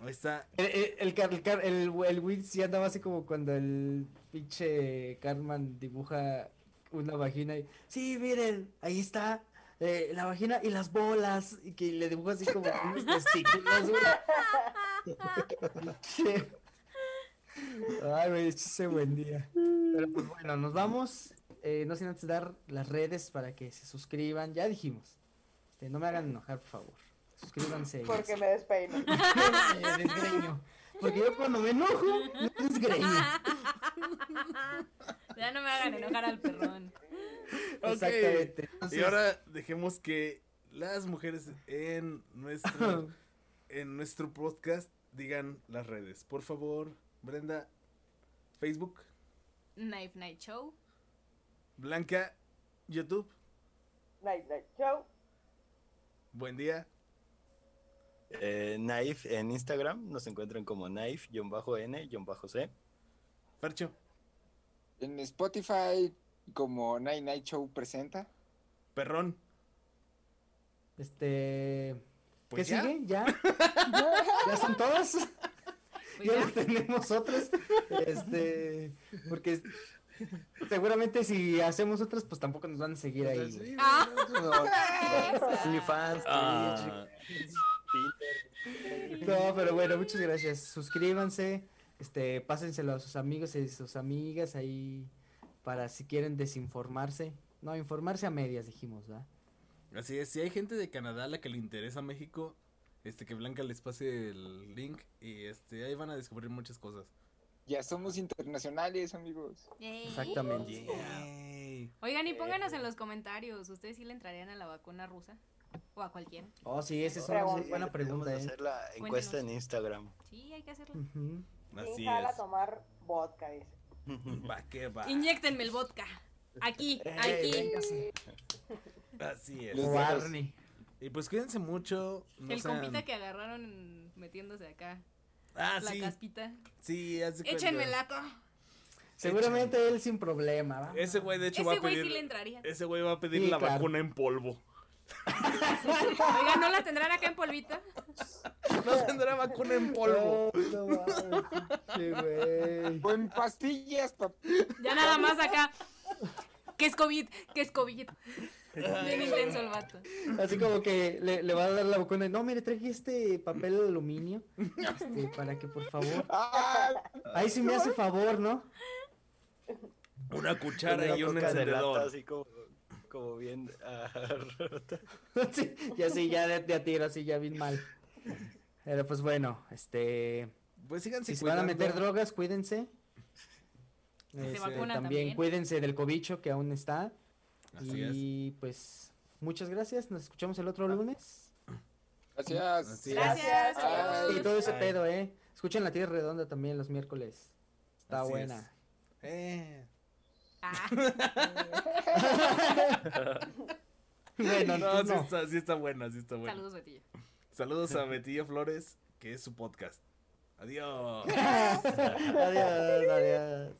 Ahí está. El, el, el, el, el, el ya andaba así como cuando el pinche Cartman dibuja una vagina y. Sí, miren, ahí está. eh, la vagina y las bolas. Y que le dibuja así como unos testículos. Ay, güey, ese buen día. Pero pues bueno, nos vamos. Eh, no sin antes dar las redes para que se suscriban. Ya dijimos. Este, no me hagan enojar, por favor. Suscríbanse. y- Porque me despeino. me desgreño. Porque yo cuando me enojo, me desgreño. Ya no me hagan enojar al perrón. Exactamente. Y Entonces, ahora dejemos que las mujeres en nuestro, en nuestro podcast digan las redes. Por favor, Brenda, Facebook, Knife Night Show. Blanca, YouTube, Night, night. Chao. buen día. eh, Knife en Instagram, nos encuentran como Knife-N-C. Fercho, En Spotify, como Night Night Show presenta. Perrón. este. Pues ¿Qué ya. sigue? ¿Ya? ¿Ya son todas? Pues ya ya. no tenemos otras. Este. Porque seguramente si hacemos otras, pues tampoco nos van a seguir ahí. güey. Ah. Ah. No, pero bueno, muchas gracias. Suscríbanse. este, pásenselo a sus amigos y sus amigas ahí para si quieren desinformarse. No, informarse a medias, dijimos, ¿verdad? Así es, si hay gente de Canadá a la que le interesa México, este que Blanca les pase el link y este ahí van a descubrir muchas cosas. Ya somos internacionales, amigos. Yay. Exactamente. Yay. Oigan, y pónganos en los comentarios, ¿ustedes sí le entrarían a la vacuna rusa? O a cualquiera. Oh, sí, esa es una buena pregunta, Debemos ¿eh? hacer la encuesta en Instagram. Sí, hay que hacerlo. Ujú. Así ¿Quién jala a es. tomar vodka? Dice. Va que va. Inyectenme el vodka. Aquí, aquí. véngase. Así es. Los. Y pues cuídense mucho. No el sean- compita que agarraron metiéndose acá. Ah, la sí. caspita. Sí. Échenme lato. Seguramente él sin problema, ¿va? Ese güey de hecho va Ese a güey pedir sí le entraría. Ese güey va a pedir Sí, la claro. vacuna en polvo. Oigan, ¿no la tendrán acá en polvito? No tendrá vacuna en polvo. No güey. O en pastillas, papá. Ya nada más acá. ¿Qué es COVID? ¿Qué es COVID? Bien intenso el vato. Así como que le, le va a dar la vacuna. No, mire, traje este papel de aluminio. Este, para que por favor. Ah, Ahí sí me hace favor, ¿no? Una cuchara Una y un lata, encendedor. así como, como bien ah, rota. sí, ya sí, ya de, de a tiro, así ya bien mal. Pero pues bueno, este. Pues síganse Si se van a meter drogas, cuídense. Se Este, también, también. cuídense del cobicho que aún está. Así es. y pues muchas gracias. Nos escuchamos el otro lunes. gracias. Gracias. Ay. Y todo ese Ay. pedo, ¿eh? Escuchen la tierra redonda también los miércoles. Está Así buena. es. Eh. Ah, bueno, No, entonces sí, no. Está, sí está buena, sí está buena. saludos, Betillo. Saludos a Betillo Flores, que es su podcast. Adiós. adiós, adiós.